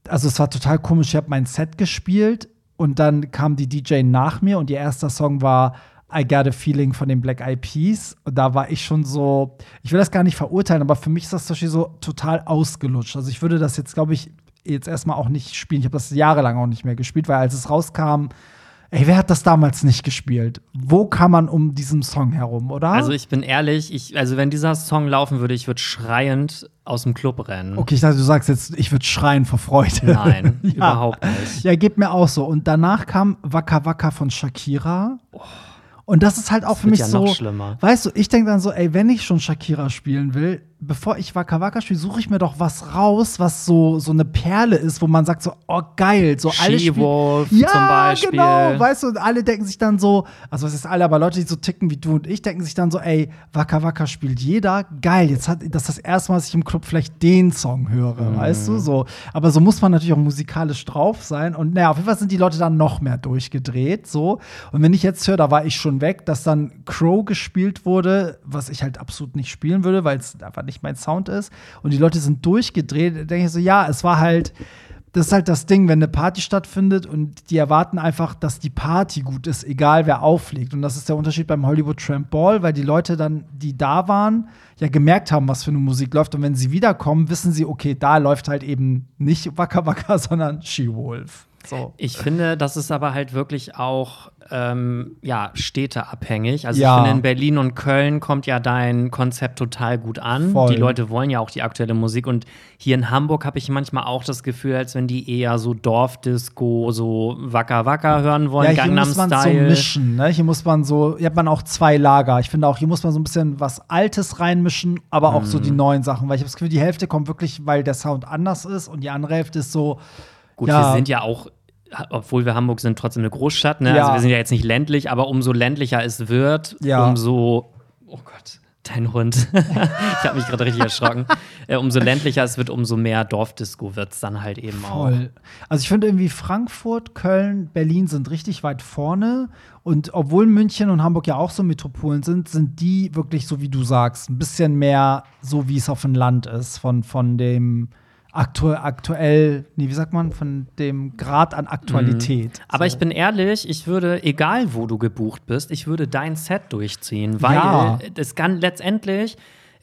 also es war total komisch, ich habe mein Set gespielt und dann kam die DJ nach mir und ihr erster Song war I Got a Feeling von den Black Eyed Peas. Und da war ich schon so, ich will das gar nicht verurteilen, aber für mich ist das zum Beispiel so total ausgelutscht. Also ich würde das jetzt, glaube ich, jetzt erstmal auch nicht spielen. Ich habe das jahrelang auch nicht mehr gespielt, weil als es rauskam, Ey, wer hat das damals nicht gespielt? Wo kann man um diesen Song herum, oder? Also ich bin ehrlich, ich, also wenn dieser Song laufen würde, ich würde schreiend aus dem Club rennen. Okay, ich dachte, du sagst jetzt, ich würde schreien vor Freude. Nein, [LAUGHS] ja. überhaupt nicht. Ja, geht mir auch so. Und danach kam Waka Waka von Shakira. Oh. Und das ist halt auch das für mich ja so. Weißt du, ich denke dann so, ey, wenn ich schon Shakira spielen will, bevor ich Waka Waka spiele, suche ich mir doch was raus, was so, so eine Perle ist, wo man sagt so, oh geil, so alle She-Wolf ja, zum Beispiel. genau, weißt du, und alle denken sich dann so, also was ist alle, aber Leute, die so ticken wie du und ich, denken sich dann so, ey, Waka Waka spielt jeder, geil, jetzt hat das ist das erste Mal, dass ich im Club vielleicht den Song höre, mhm. weißt du, so. Aber so muss man natürlich auch musikalisch drauf sein und naja, auf jeden Fall sind die Leute dann noch mehr durchgedreht, so. Und wenn ich jetzt höre, da war ich schon weg, dass dann Crow gespielt wurde, was ich halt absolut nicht spielen würde, weil es einfach nicht nicht mein Sound ist und die Leute sind durchgedreht, denke ich so, ja, es war halt, das ist halt das Ding, wenn eine Party stattfindet und die erwarten einfach, dass die Party gut ist, egal wer auflegt. Und das ist der Unterschied beim Hollywood Tramp Ball, weil die Leute dann, die da waren, ja gemerkt haben, was für eine Musik läuft. Und wenn sie wiederkommen, wissen sie, okay, da läuft halt eben nicht Waka Waka, [LAUGHS] sondern She-Wolf. So. Ich finde, das ist aber halt wirklich auch ähm, ja, städteabhängig. Also ja. ich finde, in Berlin und Köln kommt ja dein Konzept total gut an. Voll. Die Leute wollen ja auch die aktuelle Musik. Und hier in Hamburg habe ich manchmal auch das Gefühl, als wenn die eher so Dorfdisco, so Wacker Wacker hören wollen, ja, hier Gangnam muss man Style. so mischen. Ne? Hier muss man so, hier hat man auch zwei Lager. Ich finde auch, hier muss man so ein bisschen was Altes reinmischen, aber auch mm. so die mhm. neuen Sachen. Weil ich habe das Gefühl, die Hälfte kommt wirklich, weil der Sound anders ist und die andere Hälfte ist so Gut, ja. wir sind ja auch obwohl wir Hamburg sind, trotzdem eine Großstadt. Ne? Also ja. Also wir sind ja jetzt nicht ländlich, aber umso ländlicher es wird, ja. umso, oh Gott, dein Hund. [LAUGHS] ich habe mich gerade richtig erschrocken. [LAUGHS] Äh, umso ländlicher es wird, umso mehr Dorfdisco wird es dann halt eben Voll. auch. Also ich finde irgendwie Frankfurt, Köln, Berlin sind richtig weit vorne. Und obwohl München und Hamburg ja auch so Metropolen sind, sind die wirklich so, wie du sagst, ein bisschen mehr so, wie es auf dem Land ist, von, von dem aktu aktuell, nee, wie sagt man, von dem Grad an Aktualität. Mhm. Aber so. ich bin ehrlich, ich würde, egal wo du gebucht bist, ich würde dein Set durchziehen, weil ja. es kann letztendlich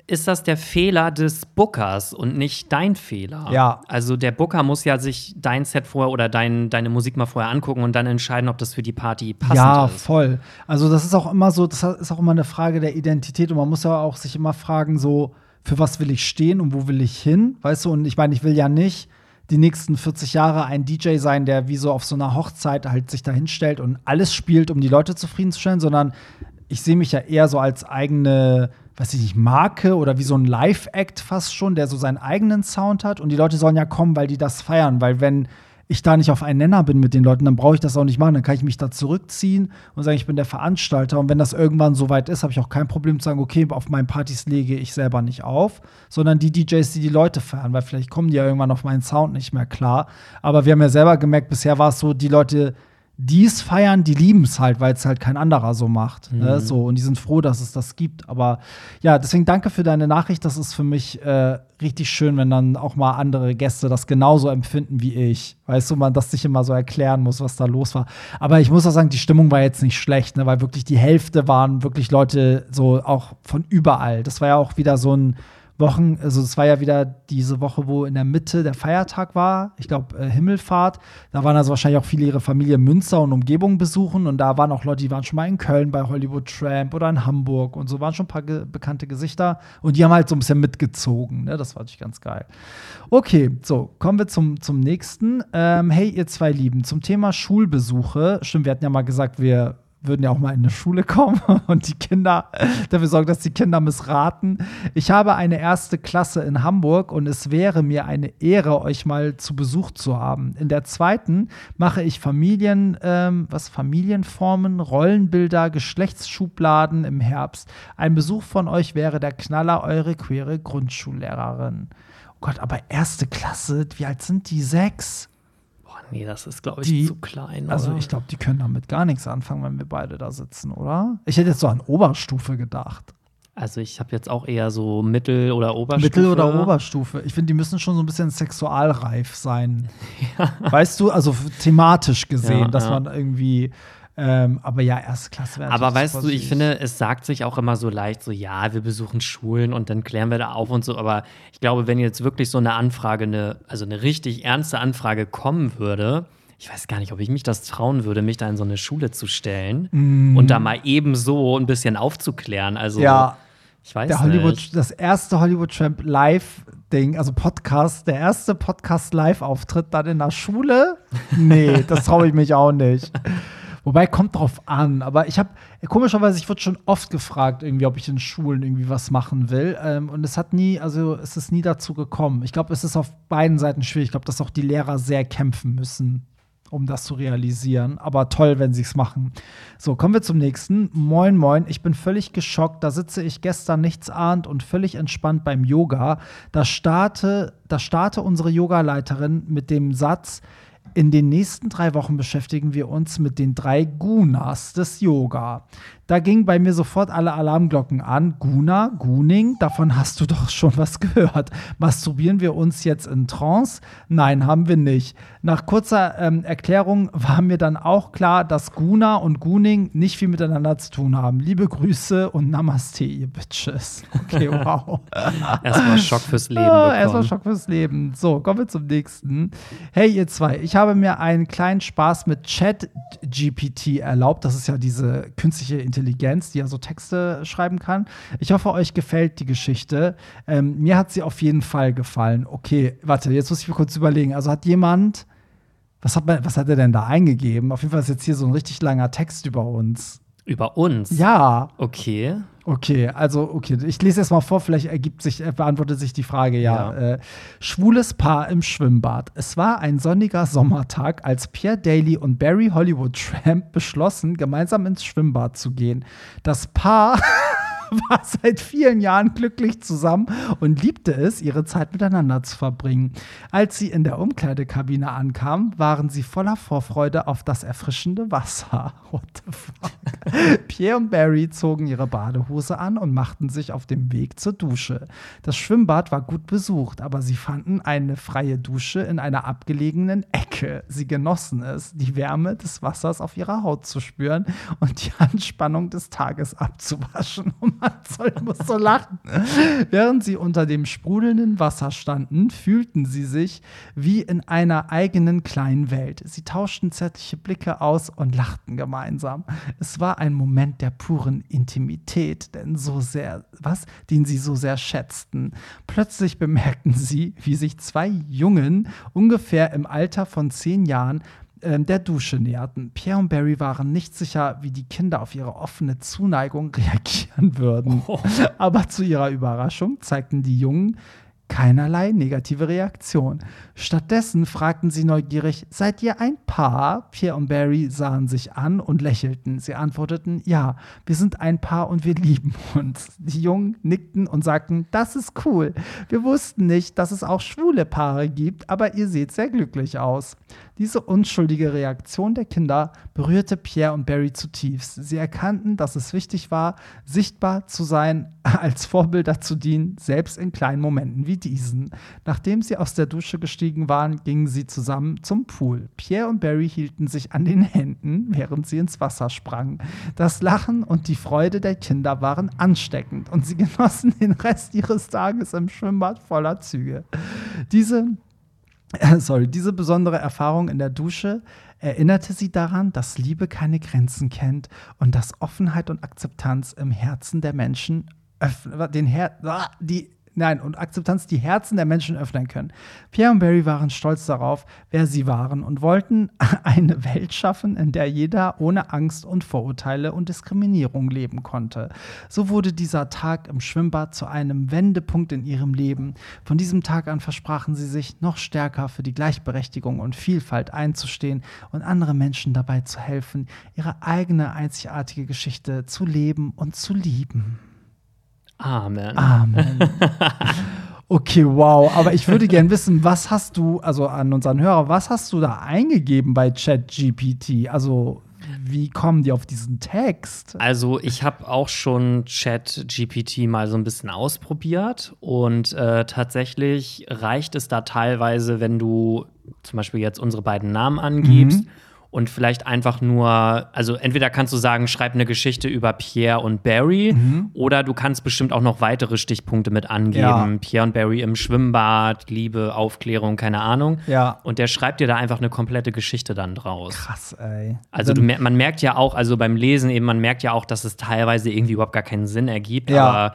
ist das der Fehler des Bookers und nicht dein Fehler. Ja. Also der Booker muss ja sich dein Set vorher oder dein, deine Musik mal vorher angucken und dann entscheiden, ob das für die Party passt. ja, ist. Ja, voll. Also das ist auch immer so, das ist auch immer eine Frage der Identität und man muss ja auch sich immer fragen, so, für was will ich stehen und wo will ich hin, weißt du? Und ich meine, ich will ja nicht die nächsten 40 Jahre ein DJ sein, der wie so auf so einer Hochzeit halt sich da hinstellt und alles spielt, um die Leute zufriedenzustellen, sondern ich sehe mich ja eher so als eigene, weiß ich nicht, Marke oder wie so ein Live-Act fast schon, der so seinen eigenen Sound hat und die Leute sollen ja kommen, weil die das feiern, weil wenn ich da nicht auf einen Nenner bin mit den Leuten, dann brauche ich das auch nicht machen. Dann kann ich mich da zurückziehen und sagen, ich bin der Veranstalter. Und wenn das irgendwann so weit ist, habe ich auch kein Problem zu sagen, okay, auf meinen Partys lege ich selber nicht auf, sondern die DJs, die die Leute feiern, weil vielleicht kommen die ja irgendwann auf meinen Sound nicht mehr klar. Aber wir haben ja selber gemerkt, bisher war es so, die Leute die es feiern, die lieben es halt, weil es halt kein anderer so macht. Ne? Mhm. Ne? So, und die sind froh, dass es das gibt. Aber ja, deswegen danke für deine Nachricht. Das ist für mich äh, richtig schön, wenn dann auch mal andere Gäste das genauso empfinden wie ich. Weißt du, man das sich immer so erklären muss, was da los war. Aber ich muss auch sagen, die Stimmung war jetzt nicht schlecht, ne? weil wirklich die Hälfte waren wirklich Leute so auch von überall. Das war ja auch wieder so ein Wochen, also es war ja wieder diese Woche, wo in der Mitte der Feiertag war, ich glaube äh, Himmelfahrt. Da waren also wahrscheinlich auch viele ihre Familie Münster und Umgebung besuchen und da waren auch Leute, die waren schon mal in Köln bei Hollywood Tramp oder in Hamburg und so waren schon ein paar ge bekannte Gesichter und die haben halt so ein bisschen mitgezogen. Ne? Das war natürlich ganz geil. Okay, so, kommen wir zum, zum nächsten. Ähm, hey, ihr zwei Lieben, zum Thema Schulbesuche. Stimmt, wir hatten ja mal gesagt, wir würden ja auch mal in eine Schule kommen [LAUGHS] und die Kinder dafür sorgen, dass die Kinder missraten. Ich habe eine erste Klasse in Hamburg und es wäre mir eine Ehre, euch mal zu Besuch zu haben. In der zweiten mache ich Familien, ähm, was Familienformen, Rollenbilder, Geschlechtsschubladen im Herbst. Ein Besuch von euch wäre der Knaller, eure queere Grundschullehrerin. Oh Gott, aber erste Klasse, wie alt sind die? Sechs? Nee, das ist, glaube ich, die, zu klein. Also, ich glaube, die können damit gar nichts anfangen, wenn wir beide da sitzen, oder? Ich hätte jetzt so an Oberstufe gedacht. Also, ich habe jetzt auch eher so Mittel- oder Oberstufe. Mittel- oder Oberstufe. Ich finde, die müssen schon so ein bisschen sexualreif sein. [LAUGHS] Ja. Weißt du, also thematisch gesehen, ja, dass ja. man irgendwie ähm, aber ja, erste Klasse wäre Aber weißt du, ich finde, es sagt sich auch immer so leicht, so ja, wir besuchen Schulen und dann klären wir da auf und so. Aber ich glaube, wenn jetzt wirklich so eine Anfrage, eine, also eine richtig ernste Anfrage kommen würde, ich weiß gar nicht, ob ich mich das trauen würde, mich da in so eine Schule zu stellen mm. und da mal eben so ein bisschen aufzuklären. Also ja. Ich weiß der Hollywood, nicht. Das erste Hollywood Tramp Live-Ding, also Podcast, der erste Podcast-Live-Auftritt dann in der Schule? Nee, das traue ich mich auch nicht. Wobei, kommt drauf an. Aber ich habe, komischerweise, ich wurde schon oft gefragt, irgendwie, ob ich in Schulen irgendwie was machen will. Ähm, und es hat nie, also es ist nie dazu gekommen. Ich glaube, es ist auf beiden Seiten schwierig. Ich glaube, dass auch die Lehrer sehr kämpfen müssen, um das zu realisieren. Aber toll, wenn sie es machen. So, kommen wir zum nächsten. Moin, moin. Ich bin völlig geschockt. Da sitze ich gestern nichtsahnd und völlig entspannt beim Yoga. Da starte, da starte unsere Yogaleiterin mit dem Satz, in den nächsten drei Wochen beschäftigen wir uns mit den drei Gunas des Yoga. Da gingen bei mir sofort alle Alarmglocken an. Guna, Guning, davon hast du doch schon was gehört. Masturbieren wir uns jetzt in Trance? Nein, haben wir nicht. Nach kurzer ähm, Erklärung war mir dann auch klar, dass Guna und Guning nicht viel miteinander zu tun haben. Liebe Grüße und Namaste, ihr Bitches. Okay, [LAUGHS] wow. Erstmal Schock fürs Leben. Oh, Erstmal Schock fürs Leben. So, kommen wir zum nächsten. Hey, ihr zwei, ich habe mir einen kleinen Spaß mit Chat-GPT erlaubt. Das ist ja diese künstliche Intelligenz Intelligenz, die ja so Texte schreiben kann. Ich hoffe, euch gefällt die Geschichte. Ähm, mir hat sie auf jeden Fall gefallen. Okay, warte, jetzt muss ich mir kurz überlegen. Also hat jemand, was hat, man, was hat er denn da eingegeben? Auf jeden Fall ist jetzt hier so ein richtig langer Text über uns. Über uns? Ja. Okay. Okay, also okay, ich lese es mal vor, vielleicht ergibt sich, äh, beantwortet sich die Frage, ja. ja. Äh, schwules Paar im Schwimmbad. Es war ein sonniger Sommertag, als Pierre Daly und Barry Hollywood Tramp beschlossen, gemeinsam ins Schwimmbad zu gehen. Das Paar [LAUGHS] [LAUGHS] war seit vielen Jahren glücklich zusammen und liebte es, ihre Zeit miteinander zu verbringen. Als sie in der Umkleidekabine ankamen, waren sie voller Vorfreude auf das erfrischende Wasser. [LAUGHS] What the fuck? [LAUGHS] Pierre und Barry zogen ihre Badehose an und machten sich auf dem Weg zur Dusche. Das Schwimmbad war gut besucht, aber sie fanden eine freie Dusche in einer abgelegenen Ecke. Sie genossen es, die Wärme des Wassers auf ihrer Haut zu spüren und die Anspannung des Tages abzuwaschen, um man soll, muss so lachen. Während sie unter dem sprudelnden Wasser standen, fühlten sie sich wie in einer eigenen kleinen Welt. Sie tauschten zärtliche Blicke aus und lachten gemeinsam. Es war ein Moment der puren Intimität, denn so sehr, was, den sie so sehr schätzten. Plötzlich bemerkten sie, wie sich zwei Jungen ungefähr im Alter von zehn Jahren der Dusche näherten. Pierre und Barry waren nicht sicher, wie die Kinder auf ihre offene Zuneigung [LAUGHS] reagieren würden. Oh. Aber zu ihrer Überraschung zeigten die Jungen keinerlei negative Reaktion. Stattdessen fragten sie neugierig, seid ihr ein Paar? Pierre und Barry sahen sich an und lächelten. Sie antworteten, ja, wir sind ein Paar und wir lieben uns. Die Jungen nickten und sagten, das ist cool. Wir wussten nicht, dass es auch schwule Paare gibt, aber ihr seht sehr glücklich aus. Diese unschuldige Reaktion der Kinder berührte Pierre und Barry zutiefst. Sie erkannten, dass es wichtig war, sichtbar zu sein, [LAUGHS] als Vorbilder zu dienen, selbst in kleinen Momenten wie diesen. Nachdem sie aus der Dusche gestiegen waren, gingen sie zusammen zum Pool. Pierre und Barry hielten sich an den Händen, während sie ins Wasser sprangen. Das Lachen und die Freude der Kinder waren ansteckend und sie [LAUGHS] genossen den Rest ihres Tages im Schwimmbad voller Züge. Diese sorry, diese besondere Erfahrung in der Dusche erinnerte sie daran, dass Liebe keine Grenzen kennt und dass Offenheit und Akzeptanz im Herzen der Menschen den Her ah, die Nein, und Akzeptanz die Herzen der Menschen öffnen können. Pierre und Barry waren stolz darauf, wer sie waren und wollten [LAUGHS] eine Welt schaffen, in der jeder ohne Angst und Vorurteile und Diskriminierung leben konnte. So wurde dieser Tag im Schwimmbad zu einem Wendepunkt in ihrem Leben. Von diesem Tag an versprachen sie sich, noch stärker für die Gleichberechtigung und Vielfalt einzustehen und andere Menschen dabei zu helfen, ihre eigene einzigartige Geschichte zu leben und zu lieben. Amen. Amen. Okay, wow. Aber ich würde gerne wissen, was hast du, also an unseren Hörer, was hast du da eingegeben bei ChatGPT? Also, wie kommen die auf diesen Text? Also, ich habe auch schon ChatGPT mal so ein bisschen ausprobiert und äh, tatsächlich reicht es da teilweise, wenn du zum Beispiel jetzt unsere beiden Namen angibst. Mhm und vielleicht einfach nur, also entweder kannst du sagen, schreib eine Geschichte über Pierre und Barry mhm. oder du kannst bestimmt auch noch weitere Stichpunkte mit angeben. Ja. Pierre und Barry im Schwimmbad, Liebe, Aufklärung, keine Ahnung. Ja. Und der schreibt dir da einfach eine komplette Geschichte dann draus. Krass, ey. Also du, man merkt ja auch, also beim Lesen eben, man merkt ja auch, dass es teilweise irgendwie überhaupt gar keinen Sinn ergibt, ja. aber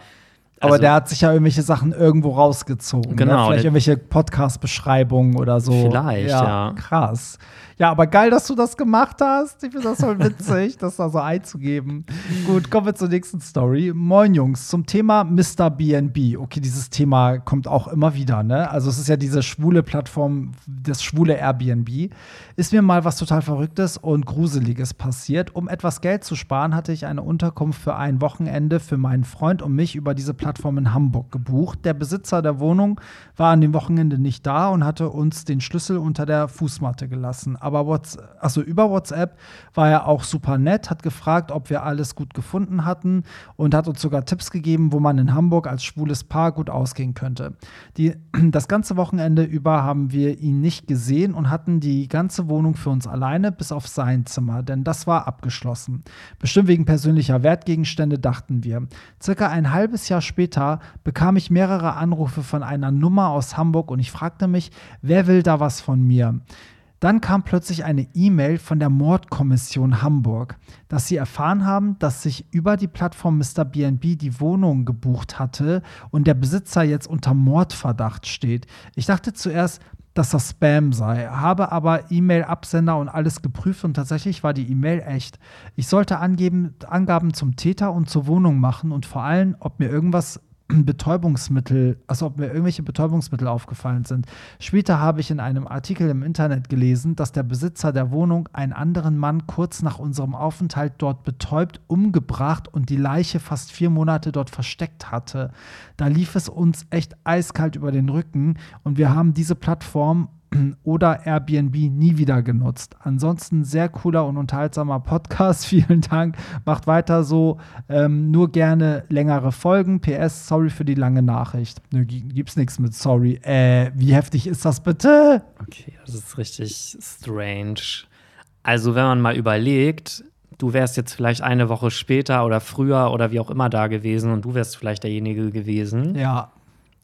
aber also, der hat sich ja irgendwelche Sachen irgendwo rausgezogen. Ne? Genau. Ne? Vielleicht irgendwelche Podcast-Beschreibungen oder so. Vielleicht, ja, ja. Krass. Ja, aber geil, dass du das gemacht hast. Ich finde das voll witzig, [LAUGHS] das da so einzugeben. Gut, kommen wir zur nächsten Story. Moin Jungs, zum Thema Mr. BNB. Okay, dieses Thema kommt auch immer wieder, ne? Also es ist ja diese schwule Plattform, das schwule Airbnb. Ist mir mal was total Verrücktes und Gruseliges passiert. Um etwas Geld zu sparen, hatte ich eine Unterkunft für ein Wochenende für meinen Freund und mich über diese Plattform in Hamburg gebucht. Der Besitzer der Wohnung war an dem Wochenende nicht da und hatte uns den Schlüssel unter der Fußmatte gelassen aber WhatsApp, also über WhatsApp war er auch super nett, hat gefragt, ob wir alles gut gefunden hatten und hat uns sogar Tipps gegeben, wo man in Hamburg als schwules Paar gut ausgehen könnte. Die, [CLEARS THROAT] das ganze Wochenende über haben wir ihn nicht gesehen und hatten die ganze Wohnung für uns alleine, bis auf sein Zimmer, denn das war abgeschlossen. Bestimmt wegen persönlicher Wertgegenstände, dachten wir. Circa ein halbes Jahr später bekam ich mehrere Anrufe von einer Nummer aus Hamburg und ich fragte mich, wer will da was von mir? Dann kam plötzlich eine E-Mail von der Mordkommission Hamburg, dass sie erfahren haben, dass sich über die Plattform Mr. BNB die Wohnung gebucht hatte und der Besitzer jetzt unter Mordverdacht steht. Ich dachte zuerst, dass das Spam sei, habe aber E-Mail-Absender und alles geprüft und tatsächlich war die E-Mail echt. Ich sollte angeben, Angaben zum Täter und zur Wohnung machen und vor allem, ob mir irgendwas Betäubungsmittel, also ob mir irgendwelche Betäubungsmittel aufgefallen sind. Später habe ich in einem Artikel im Internet gelesen, dass der Besitzer der Wohnung einen anderen Mann kurz nach unserem Aufenthalt dort betäubt, umgebracht und die Leiche fast vier Monate dort versteckt hatte. Da lief es uns echt eiskalt über den Rücken und wir haben diese Plattform [CLEARS THROAT] oder Airbnb nie wieder genutzt. Ansonsten sehr cooler und unterhaltsamer Podcast. [LAUGHS] Vielen Dank. Macht weiter so. Ähm, nur gerne längere Folgen. PS, sorry für die lange Nachricht. Nö, gibt's nichts mit sorry. Äh, wie heftig ist das bitte? Okay, das ist richtig strange. Also, wenn man mal überlegt, du wärst jetzt vielleicht eine Woche später oder früher oder wie auch immer da gewesen und du wärst vielleicht derjenige gewesen. Ja.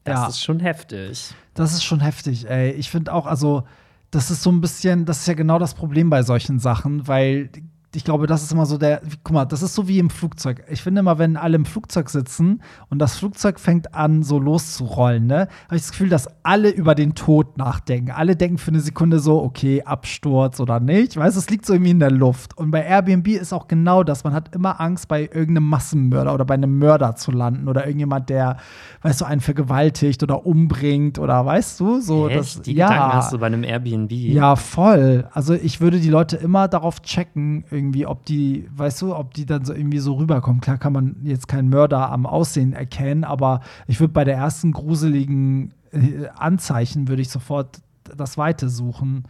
Das ja. ist schon heftig. Das ist schon heftig, ey. Ich finde auch, also, das ist so ein bisschen, das ist ja genau das Problem bei solchen Sachen, weil ich glaube, das ist immer so der, guck mal, das ist so wie im Flugzeug. Ich finde immer, wenn alle im Flugzeug sitzen und das Flugzeug fängt an, so loszurollen, ne, habe ich das Gefühl, dass alle über den Tod nachdenken. Alle denken für eine Sekunde so, okay, Absturz oder nicht. Weißt du, es liegt so irgendwie in der Luft. Und bei Airbnb ist auch genau das. Man hat immer Angst, bei irgendeinem Massenmörder oder bei einem Mörder zu landen oder irgendjemand, der, weißt du, einen vergewaltigt oder umbringt oder weißt du, so Echt? das. Die ja, Gedanken hast du bei einem Airbnb. ja, voll. Also ich würde die Leute immer darauf checken, irgendwie, ob die, weißt du, ob die dann so irgendwie so rüberkommen. Klar kann man jetzt keinen Mörder am Aussehen erkennen, aber ich würde bei der ersten gruseligen äh, Anzeichen würde ich sofort das Weite suchen.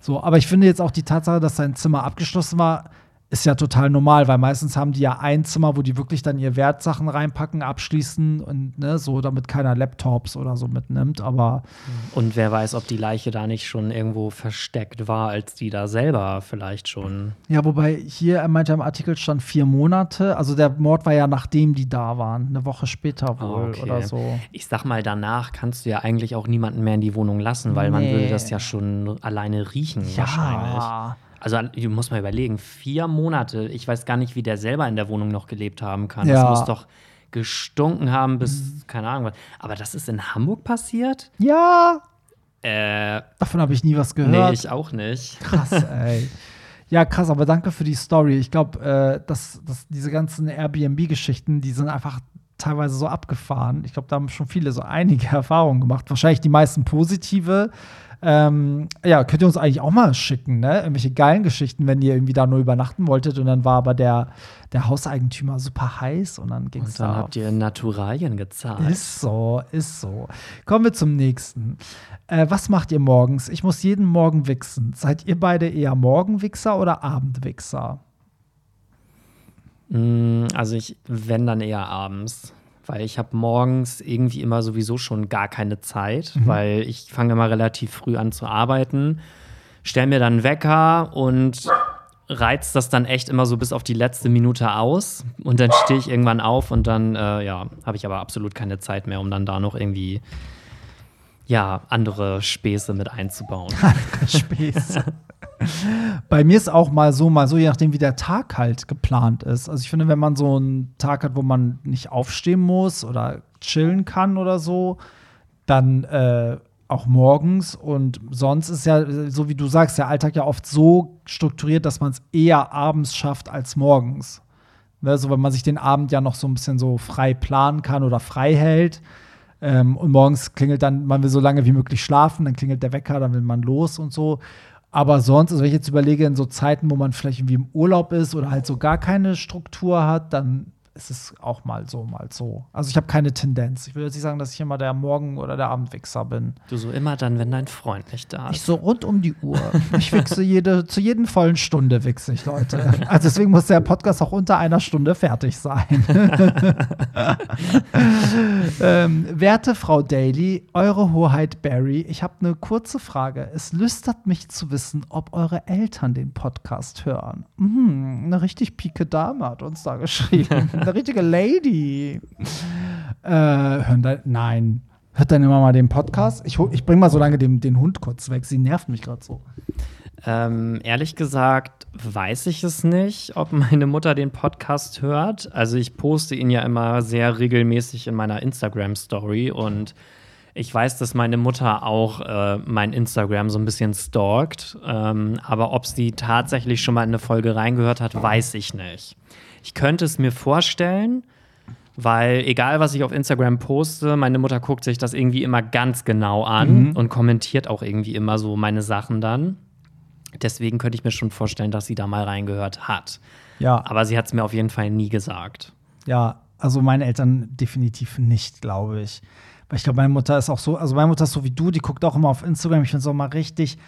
So, aber ich finde jetzt auch die Tatsache, dass sein Zimmer abgeschlossen war, ist ja total normal, weil meistens haben die ja ein Zimmer, wo die wirklich dann ihr Wertsachen reinpacken, abschließen und ne, so, damit keiner Laptops oder so mitnimmt. Aber Und wer weiß, ob die Leiche da nicht schon irgendwo versteckt war, als die da selber vielleicht schon. ja, wobei hier er meinte im Artikel stand vier Monate. Also der Mord war ja nachdem die da waren, eine Woche später wohl Okay. oder so. Ich sag mal, danach kannst du ja eigentlich auch niemanden mehr in die Wohnung lassen, weil man Nee. würde das ja schon alleine riechen wahrscheinlich. Also du musst mal überlegen, vier Monate, ich weiß gar nicht, wie der selber in der Wohnung noch gelebt haben kann. Ja. Das muss doch gestunken haben bis, keine Ahnung was. Aber das ist in Hamburg passiert? Ja, Äh, davon habe ich nie was gehört. nee, ich auch nicht. Krass, ey. [LAUGHS] Ja, krass, aber danke für die Story. Ich glaube, äh, dass, dass diese ganzen Airbnb-Geschichten, die sind einfach teilweise so abgefahren. Ich glaube, da haben schon viele so einige [LAUGHS] Erfahrungen gemacht. Wahrscheinlich die meisten positive. Ähm, ja, könnt ihr uns eigentlich auch mal schicken, ne? Irgendwelche geilen Geschichten, wenn ihr irgendwie da nur übernachten wolltet und dann war aber der, der Hauseigentümer super heiß und dann ging es Und dann da. habt ihr Naturalien gezahlt. Ist so, ist so. Kommen wir zum nächsten. Äh, was macht ihr morgens? Ich muss jeden Morgen wichsen. Seid ihr beide eher Morgenwichser oder Abendwichser? Mm, Also ich, wenn dann eher abends. Weil ich habe morgens irgendwie immer sowieso schon gar keine Zeit, weil ich fange immer relativ früh an zu arbeiten, stell mir dann Wecker und reiz das dann echt immer so bis auf die letzte Minute aus. Und dann stehe ich irgendwann auf und dann, äh, ja, habe ich aber absolut keine Zeit mehr, um dann da noch irgendwie, ja, andere Späße mit einzubauen. [LAUGHS] Späße. Bei mir ist auch mal so, mal so, je nachdem, wie der Tag halt geplant ist. Also ich finde, wenn man so einen Tag hat, wo man nicht aufstehen muss oder chillen kann oder so, dann äh, auch morgens. Und sonst ist ja, so wie du sagst, der Alltag ja oft so strukturiert, dass man es eher abends schafft als morgens. Ne, wenn man sich den Abend ja noch so ein bisschen so frei planen kann oder frei hält. Ähm, und morgens klingelt dann, man will so lange wie möglich schlafen, dann klingelt der Wecker, dann will man los und so. Aber sonst, also wenn ich jetzt überlege, in so Zeiten, wo man vielleicht irgendwie im Urlaub ist oder halt so gar keine Struktur hat, dann ist es auch mal so, mal so. Also ich habe keine Tendenz. Ich will jetzt nicht sagen, dass ich immer der Morgen- oder der Abendwichser bin. Du so immer dann, wenn dein Freund nicht da Ich ist. so rund um die Uhr. Ich wichse jede, zu jeden vollen Stunde wichse ich, Leute. Also deswegen muss der Podcast auch unter einer Stunde fertig sein. [LAUGHS] ähm, werte Frau Daly, Eure Hoheit Barry, ich habe eine kurze Frage. Es lüstert mich zu wissen, ob eure Eltern den Podcast hören. Mhm, eine richtig pike Dame hat uns da geschrieben. [LAUGHS] eine richtige Lady. Äh, hören da, nein. Hört deine Mama den Podcast? Ich, ich bring mal so lange den, den Hund kurz weg. Sie nervt mich gerade so. Ähm, ehrlich gesagt weiß ich es nicht, ob meine Mutter den Podcast hört. Also ich poste ihn ja immer sehr regelmäßig in meiner Instagram-Story und Ich weiß, dass meine Mutter auch äh, mein Instagram so ein bisschen stalkt. Ähm, aber ob sie tatsächlich schon mal in eine Folge reingehört hat, weiß ich nicht. Ich könnte es mir vorstellen, weil egal, was ich auf Instagram poste, meine Mutter guckt sich das irgendwie immer ganz genau an mhm. und kommentiert auch irgendwie immer so meine Sachen dann. Deswegen könnte ich mir schon vorstellen, dass sie da mal reingehört hat. Ja. Aber sie hat es mir auf jeden Fall nie gesagt. Ja, also meine Eltern definitiv nicht, glaube ich. Weil ich glaube, meine Mutter ist auch so, also meine Mutter ist so wie du, die guckt auch immer auf Instagram. Ich finde es auch mal richtig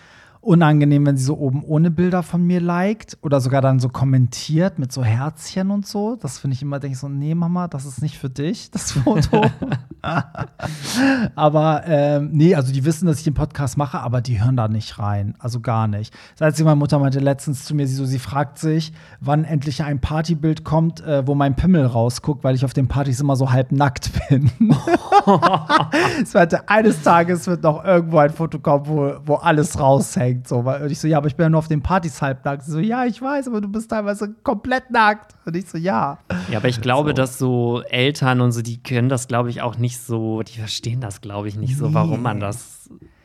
unangenehm, wenn sie so oben ohne Bilder von mir liked oder sogar dann so kommentiert mit so Herzchen und so. Das finde ich immer, denke ich so, nee, Mama, das ist nicht für dich, [LAUGHS] das Foto. [LAUGHS] aber ähm, nee, also die wissen, dass ich den Podcast mache, aber die hören da nicht rein. Also gar nicht. Das heißt, meine Mutter meinte letztens zu mir, sie, so, sie fragt sich, wann endlich ein Partybild kommt, äh, wo mein Pimmel rausguckt, weil ich auf den Partys immer so halb nackt bin. [LAUGHS] es wird eines Tages wird noch irgendwo ein Foto kommen, wo, wo alles raushängt abgelenkt. So. Und ich so, ja, aber ich bin ja nur auf den Partys halb nackt. Sie so, ja, ich weiß, aber du bist teilweise komplett nackt. Und ich so, ja. Ja, aber ich glaube, so. dass so Eltern und so, die können das, glaube ich, auch nicht so, die verstehen das, glaube ich, nicht so, warum man das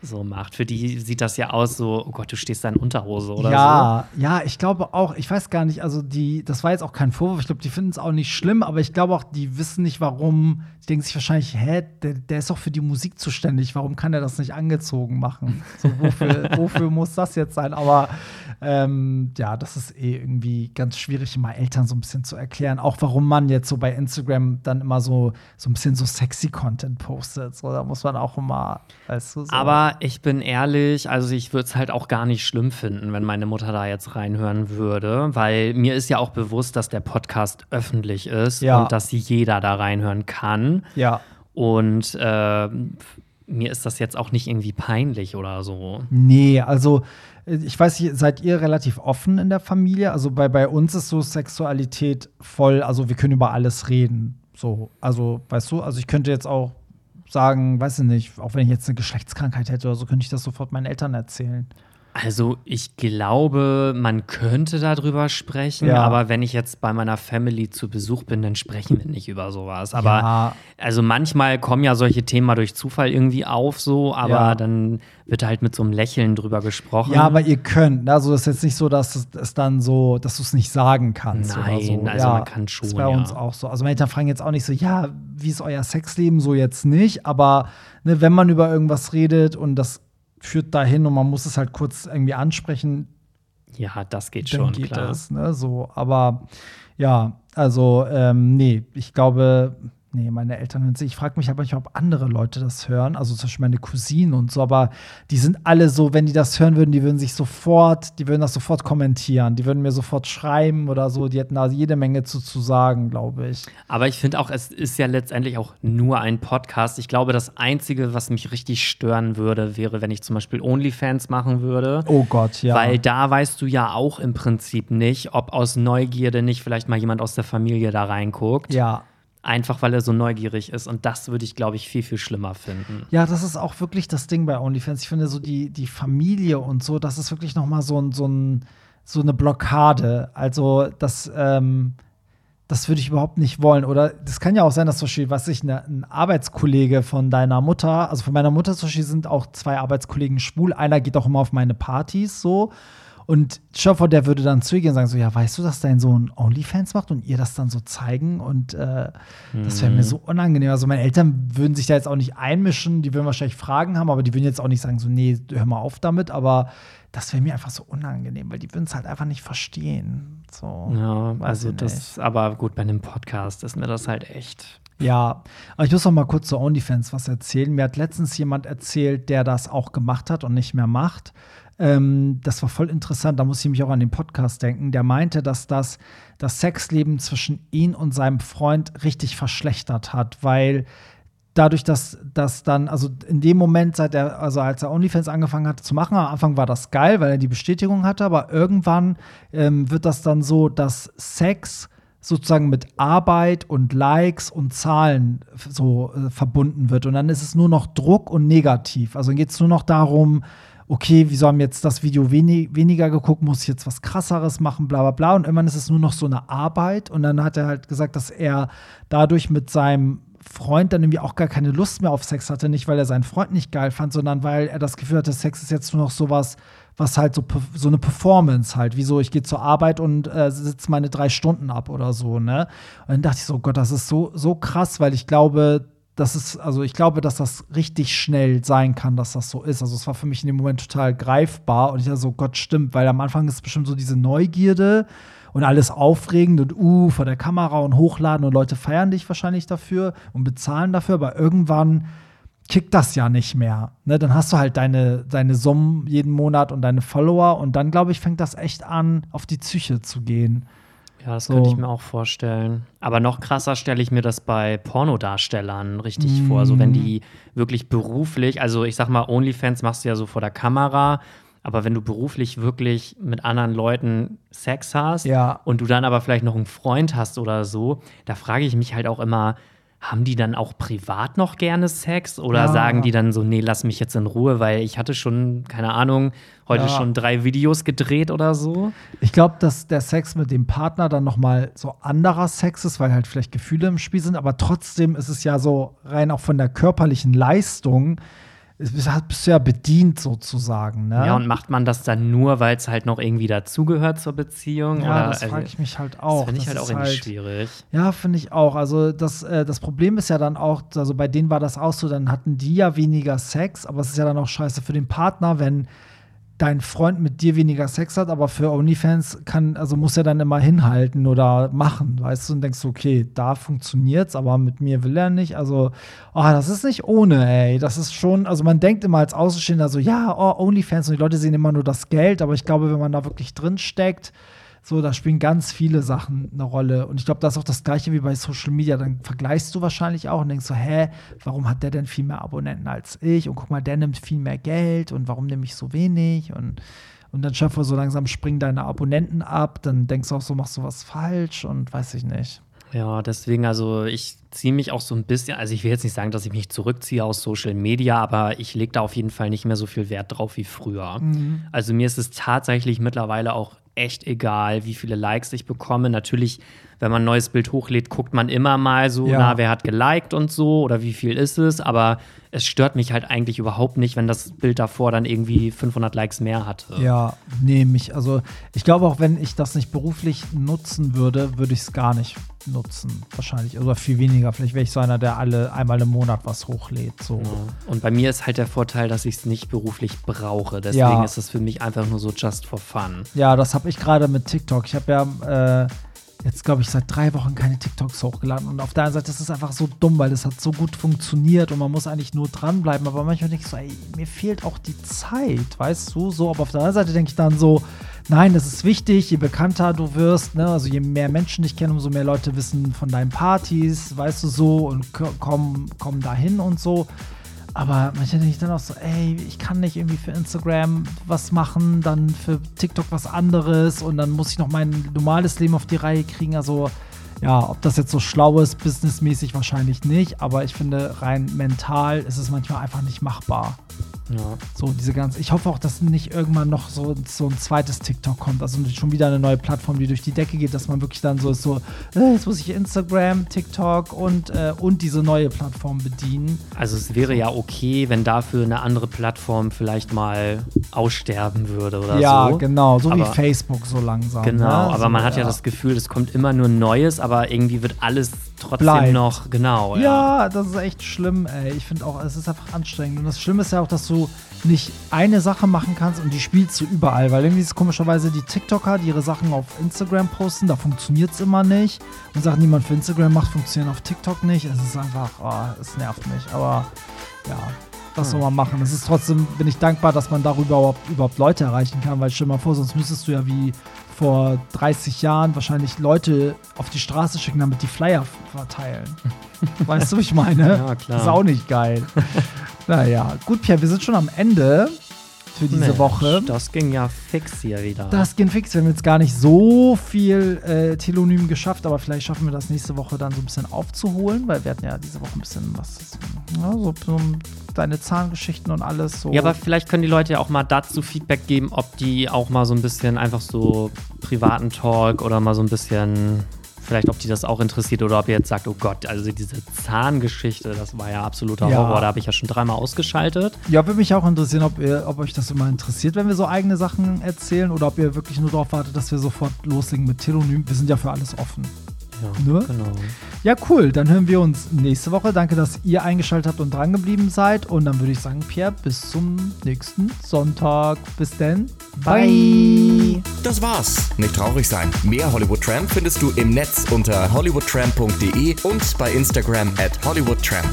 so macht. Für die sieht das ja aus so, oh Gott, du stehst da in Unterhose oder ja, so. Ja, ich glaube auch, ich weiß gar nicht, also die, das war jetzt auch kein Vorwurf, ich glaube, die finden es auch nicht schlimm, aber ich glaube auch, die wissen nicht, warum. Die denken sich wahrscheinlich, hä, der, der ist doch für die Musik zuständig, warum kann er das nicht angezogen machen? So, wofür, [LAUGHS] wofür muss das jetzt sein? Aber ähm, ja, das ist eh irgendwie ganz schwierig, mal Eltern so ein bisschen zu erklären, auch warum man jetzt so bei Instagram dann immer so, so ein bisschen so sexy Content postet. So, da muss man auch immer, weißt du, so. Aber ich bin ehrlich, also ich würde es halt auch gar nicht schlimm finden, wenn meine Mutter da jetzt reinhören würde, weil mir ist ja auch bewusst, dass der Podcast öffentlich ist ja. und dass jeder da reinhören kann. Ja. Und äh, mir ist das jetzt auch nicht irgendwie peinlich oder so. Nee, also ich weiß nicht, seid ihr relativ offen in der Familie? Also bei, bei uns ist so Sexualität voll, also wir können über alles reden. So, also weißt du, also ich könnte jetzt auch sagen, weiß ich nicht, auch wenn ich jetzt eine Geschlechtskrankheit hätte oder so, könnte ich das sofort meinen Eltern erzählen. Also ich glaube, man könnte darüber sprechen, ja. aber wenn ich jetzt bei meiner Family zu Besuch bin, dann sprechen wir nicht über sowas. Aber ja. also manchmal kommen ja solche Themen mal durch Zufall irgendwie auf, so, aber ja. dann wird halt mit so einem Lächeln drüber gesprochen. Ja, aber ihr könnt. Ne? Also es ist jetzt nicht so, dass es, es dann so, dass du es nicht sagen kannst. Nein, so. also man kann schon. Das ist bei uns auch so. Also meine Eltern fragen jetzt auch nicht so, ja, wie ist euer Sexleben? So jetzt nicht, aber ne, wenn man über irgendwas redet und das führt dahin und man muss es halt kurz irgendwie ansprechen. Ja, das geht schon, geht klar. Das, ne? so, aber ja, also ähm, nee, ich glaube, Nee, meine Eltern hören sich. Ich frage mich aber nicht, ob andere Leute das hören, also zum Beispiel meine Cousinen und so, aber die sind alle so, wenn die das hören würden, die würden sich sofort, die würden das sofort kommentieren, die würden mir sofort schreiben oder so, die hätten da jede Menge zu, zu sagen, glaube ich. Aber ich finde auch, es ist ja letztendlich auch nur ein Podcast. Ich glaube, das Einzige, was mich richtig stören würde, wäre, wenn ich zum Beispiel OnlyFans machen würde. Oh Gott, ja. Weil da weißt du ja auch im Prinzip nicht, ob aus Neugierde nicht vielleicht mal jemand aus der Familie da reinguckt. Ja. Einfach weil er so neugierig ist. Und das würde ich, glaube ich, viel, viel schlimmer finden. Ja, das ist auch wirklich das Ding bei OnlyFans. Ich finde so die, die Familie und so, das ist wirklich noch mal so, ein, so, ein, so eine Blockade. Also das, ähm, das würde ich überhaupt nicht wollen. Oder das kann ja auch sein, dass zum Beispiel, was ich, ne, ein Arbeitskollege von deiner Mutter, also von meiner Mutter zum Beispiel sind auch zwei Arbeitskollegen schwul. Einer geht auch immer auf meine Partys so. Und Schöpfer, der würde dann zu ihr gehen und sagen: So, ja, weißt du, dass dein Sohn Onlyfans macht und ihr das dann so zeigen? Und äh, mhm. das wäre mir so unangenehm. Also, meine Eltern würden sich da jetzt auch nicht einmischen, die würden wahrscheinlich Fragen haben, aber die würden jetzt auch nicht sagen: So, nee, hör mal auf damit. Aber das wäre mir einfach so unangenehm, weil die würden es halt einfach nicht verstehen. So, ja, also das, aber gut, bei einem Podcast ist mir das halt echt. Ja, aber ich muss noch mal kurz zu OnlyFans was erzählen. Mir hat letztens jemand erzählt, der das auch gemacht hat und nicht mehr macht. Ähm, das war voll interessant, da muss ich mich auch an den Podcast denken. Der meinte, dass das das Sexleben zwischen ihm und seinem Freund richtig verschlechtert hat, weil dadurch, dass das dann, also in dem Moment, seit er, also als er OnlyFans angefangen hat zu machen, am Anfang war das geil, weil er die Bestätigung hatte, aber irgendwann ähm, wird das dann so, dass Sex sozusagen mit Arbeit und Likes und Zahlen so äh, verbunden wird. Und dann ist es nur noch Druck und negativ. Also geht es nur noch darum, okay, wieso haben jetzt das Video wenig, weniger geguckt, muss ich jetzt was krasseres machen, bla bla bla. Und irgendwann ist es nur noch so eine Arbeit. Und dann hat er halt gesagt, dass er dadurch mit seinem Freund dann irgendwie auch gar keine Lust mehr auf Sex hatte. Nicht, weil er seinen Freund nicht geil fand, sondern weil er das Gefühl hatte, Sex ist jetzt nur noch sowas, was halt so, so eine Performance halt, wie so, ich gehe zur Arbeit und äh, sitze meine drei Stunden ab oder so, ne? Und dann dachte ich so, Gott, das ist so, so krass, weil ich glaube, das ist, also ich glaube, dass das richtig schnell sein kann, dass das so ist. Also es war für mich in dem Moment total greifbar und ich dachte so, Gott, stimmt, weil am Anfang ist bestimmt so diese Neugierde und alles aufregend und uh, vor der Kamera und hochladen und Leute feiern dich wahrscheinlich dafür und bezahlen dafür, aber irgendwann kickt das ja nicht mehr. Ne? Dann hast du halt deine, deine Summen jeden Monat und deine Follower und dann, glaube ich, fängt das echt an, auf die Psyche zu gehen. Ja, das so. könnte ich mir auch vorstellen. Aber noch krasser stelle ich mir das bei Pornodarstellern richtig mm. vor. So, wenn die wirklich beruflich, also ich sag mal, OnlyFans machst du ja so vor der Kamera aber wenn du beruflich wirklich mit anderen Leuten Sex hast ja. und du dann aber vielleicht noch einen Freund hast oder so, da frage ich mich halt auch immer, haben die dann auch privat noch gerne Sex oder ja. sagen die dann so, nee, lass mich jetzt in Ruhe, weil ich hatte schon, keine Ahnung, heute ja. schon drei Videos gedreht oder so? Ich glaube, dass der Sex mit dem Partner dann noch mal so anderer Sex ist, weil halt vielleicht Gefühle im Spiel sind, aber trotzdem ist es ja so rein auch von der körperlichen Leistung bist du ja bedient sozusagen. Ne? Ja, und macht man das dann nur, weil es halt noch irgendwie dazugehört zur Beziehung? Ja, oder? das frage also, ich mich halt auch. Das finde ich halt auch irgendwie halt, schwierig. Ja, finde ich auch. Also das, äh, das Problem ist ja dann auch, also bei denen war das auch so, dann hatten die ja weniger Sex, aber es ist ja dann auch scheiße für den Partner, wenn dein Freund mit dir weniger Sex hat, aber für OnlyFans kann, also muss er dann immer hinhalten oder machen, weißt du, und denkst okay, da funktioniert's, aber mit mir will er nicht. Also, oh, das ist nicht ohne, ey. Das ist schon, also man denkt immer als Außenstehender so, ja, oh, OnlyFans und die Leute sehen immer nur das Geld, aber ich glaube, wenn man da wirklich drin steckt, so, da spielen ganz viele Sachen eine Rolle. Und ich glaube, das ist auch das Gleiche wie bei Social Media. Dann vergleichst du wahrscheinlich auch und denkst so, hä, warum hat der denn viel mehr Abonnenten als ich? Und guck mal, der nimmt viel mehr Geld und warum nehme ich so wenig? Und, und dann schaffe so langsam springen deine Abonnenten ab. Dann denkst du auch so, machst du was falsch und weiß ich nicht. Ja, deswegen, also ich ziehe mich auch so ein bisschen, also ich will jetzt nicht sagen, dass ich mich zurückziehe aus Social Media, aber ich lege da auf jeden Fall nicht mehr so viel Wert drauf wie früher. Mhm. Also mir ist es tatsächlich mittlerweile auch echt egal, wie viele Likes ich bekomme. Natürlich, wenn man ein neues Bild hochlädt, guckt man immer mal so, ja. na, wer hat geliked und so oder wie viel ist es. Aber es stört mich halt eigentlich überhaupt nicht, wenn das Bild davor dann irgendwie 500 Likes mehr hatte. Ja, nee, mich, also ich glaube auch, wenn ich das nicht beruflich nutzen würde, würde ich es gar nicht nutzen, wahrscheinlich. Oder viel weniger. Vielleicht wäre ich so einer, der alle einmal im Monat was hochlädt. So. Ja. Und bei mir ist halt der Vorteil, dass ich es nicht beruflich brauche. Deswegen ja. ist es für mich einfach nur so just for fun. Ja, das habe ich gerade mit TikTok. Ich habe ja äh, jetzt, glaube ich, seit drei Wochen keine TikToks hochgeladen. Und auf der einen Seite ist es einfach so dumm, weil es hat so gut funktioniert und man muss eigentlich nur dranbleiben. Aber manchmal denke ich so, ey, mir fehlt auch die Zeit, weißt du? So, aber auf der anderen Seite denke ich dann so, nein, das ist wichtig, je bekannter du wirst, ne? also je mehr Menschen dich kennen, umso mehr Leute wissen von deinen Partys, weißt du so, und kommen, kommen dahin und so. Aber manchmal denke ich dann auch so, ey, ich kann nicht irgendwie für Instagram was machen, dann für TikTok was anderes und dann muss ich noch mein normales Leben auf die Reihe kriegen. Also ja, ob das jetzt so schlau ist, businessmäßig wahrscheinlich nicht, aber ich finde, rein mental ist es manchmal einfach nicht machbar. Ja. So, diese ganze. Ich hoffe auch, dass nicht irgendwann noch so, so ein zweites TikTok kommt. Also schon wieder eine neue Plattform, die durch die Decke geht, dass man wirklich dann so ist, so, äh, jetzt muss ich Instagram, TikTok und, äh, und diese neue Plattform bedienen. Also es wäre ja okay, wenn dafür eine andere Plattform vielleicht mal aussterben würde oder ja, so. Ja, genau, so aber, wie Facebook so langsam. Genau, ne? aber so, man hat ja, ja das Gefühl, es kommt immer nur Neues, aber irgendwie wird alles trotzdem Bleibt. noch, genau. Ja. ja, das ist echt schlimm, ey. Ich finde auch, es ist einfach anstrengend. Und das Schlimme ist ja auch, dass du nicht eine Sache machen kannst und die spielst du überall. Weil irgendwie ist komischerweise die TikToker, die ihre Sachen auf Instagram posten, da funktioniert es immer nicht. Und Sachen, die man für Instagram macht, funktionieren auf TikTok nicht. Es ist einfach, oh, es nervt mich. Aber ja, was soll man machen? Es ist trotzdem, bin ich dankbar, dass man darüber überhaupt, überhaupt Leute erreichen kann, weil stell dir mal vor, sonst müsstest du ja wie vor 30 Jahren wahrscheinlich Leute auf die Straße schicken, damit die Flyer verteilen. [LAUGHS] weißt du, wie ich meine? Ja, klar. Das ist auch nicht geil. [LAUGHS] naja, gut, Pierre, wir sind schon am Ende für diese Mensch, Woche. Das ging ja fix hier wieder. Das ging fix. Wir haben jetzt gar nicht so viel äh, Telonym geschafft, aber vielleicht schaffen wir das nächste Woche dann so ein bisschen aufzuholen, weil wir hatten ja diese Woche ein bisschen was, ja, so, so deine Zahngeschichten und alles so. Ja, aber vielleicht können die Leute ja auch mal dazu Feedback geben, ob die auch mal so ein bisschen einfach so privaten Talk oder mal so ein bisschen vielleicht, ob die das auch interessiert oder ob ihr jetzt sagt, oh Gott, also diese Zahngeschichte, das war ja absoluter ja. Horror. Da habe ich ja schon dreimal ausgeschaltet. Ja, würde mich auch interessieren, ob, ihr, ob euch das immer interessiert, wenn wir so eigene Sachen erzählen oder ob ihr wirklich nur darauf wartet, dass wir sofort loslegen mit Telonym. Wir sind ja für alles offen. Ja, ne? genau. Ja, cool. Dann hören wir uns nächste Woche. Danke, dass ihr eingeschaltet habt und drangeblieben seid. Und dann würde ich sagen, Pierre, bis zum nächsten Sonntag. Bis dann. Bye. Das war's. Nicht traurig sein. Mehr Hollywood Tramp findest du im Netz unter hollywoodtramp.de und bei Instagram at hollywoodtramp.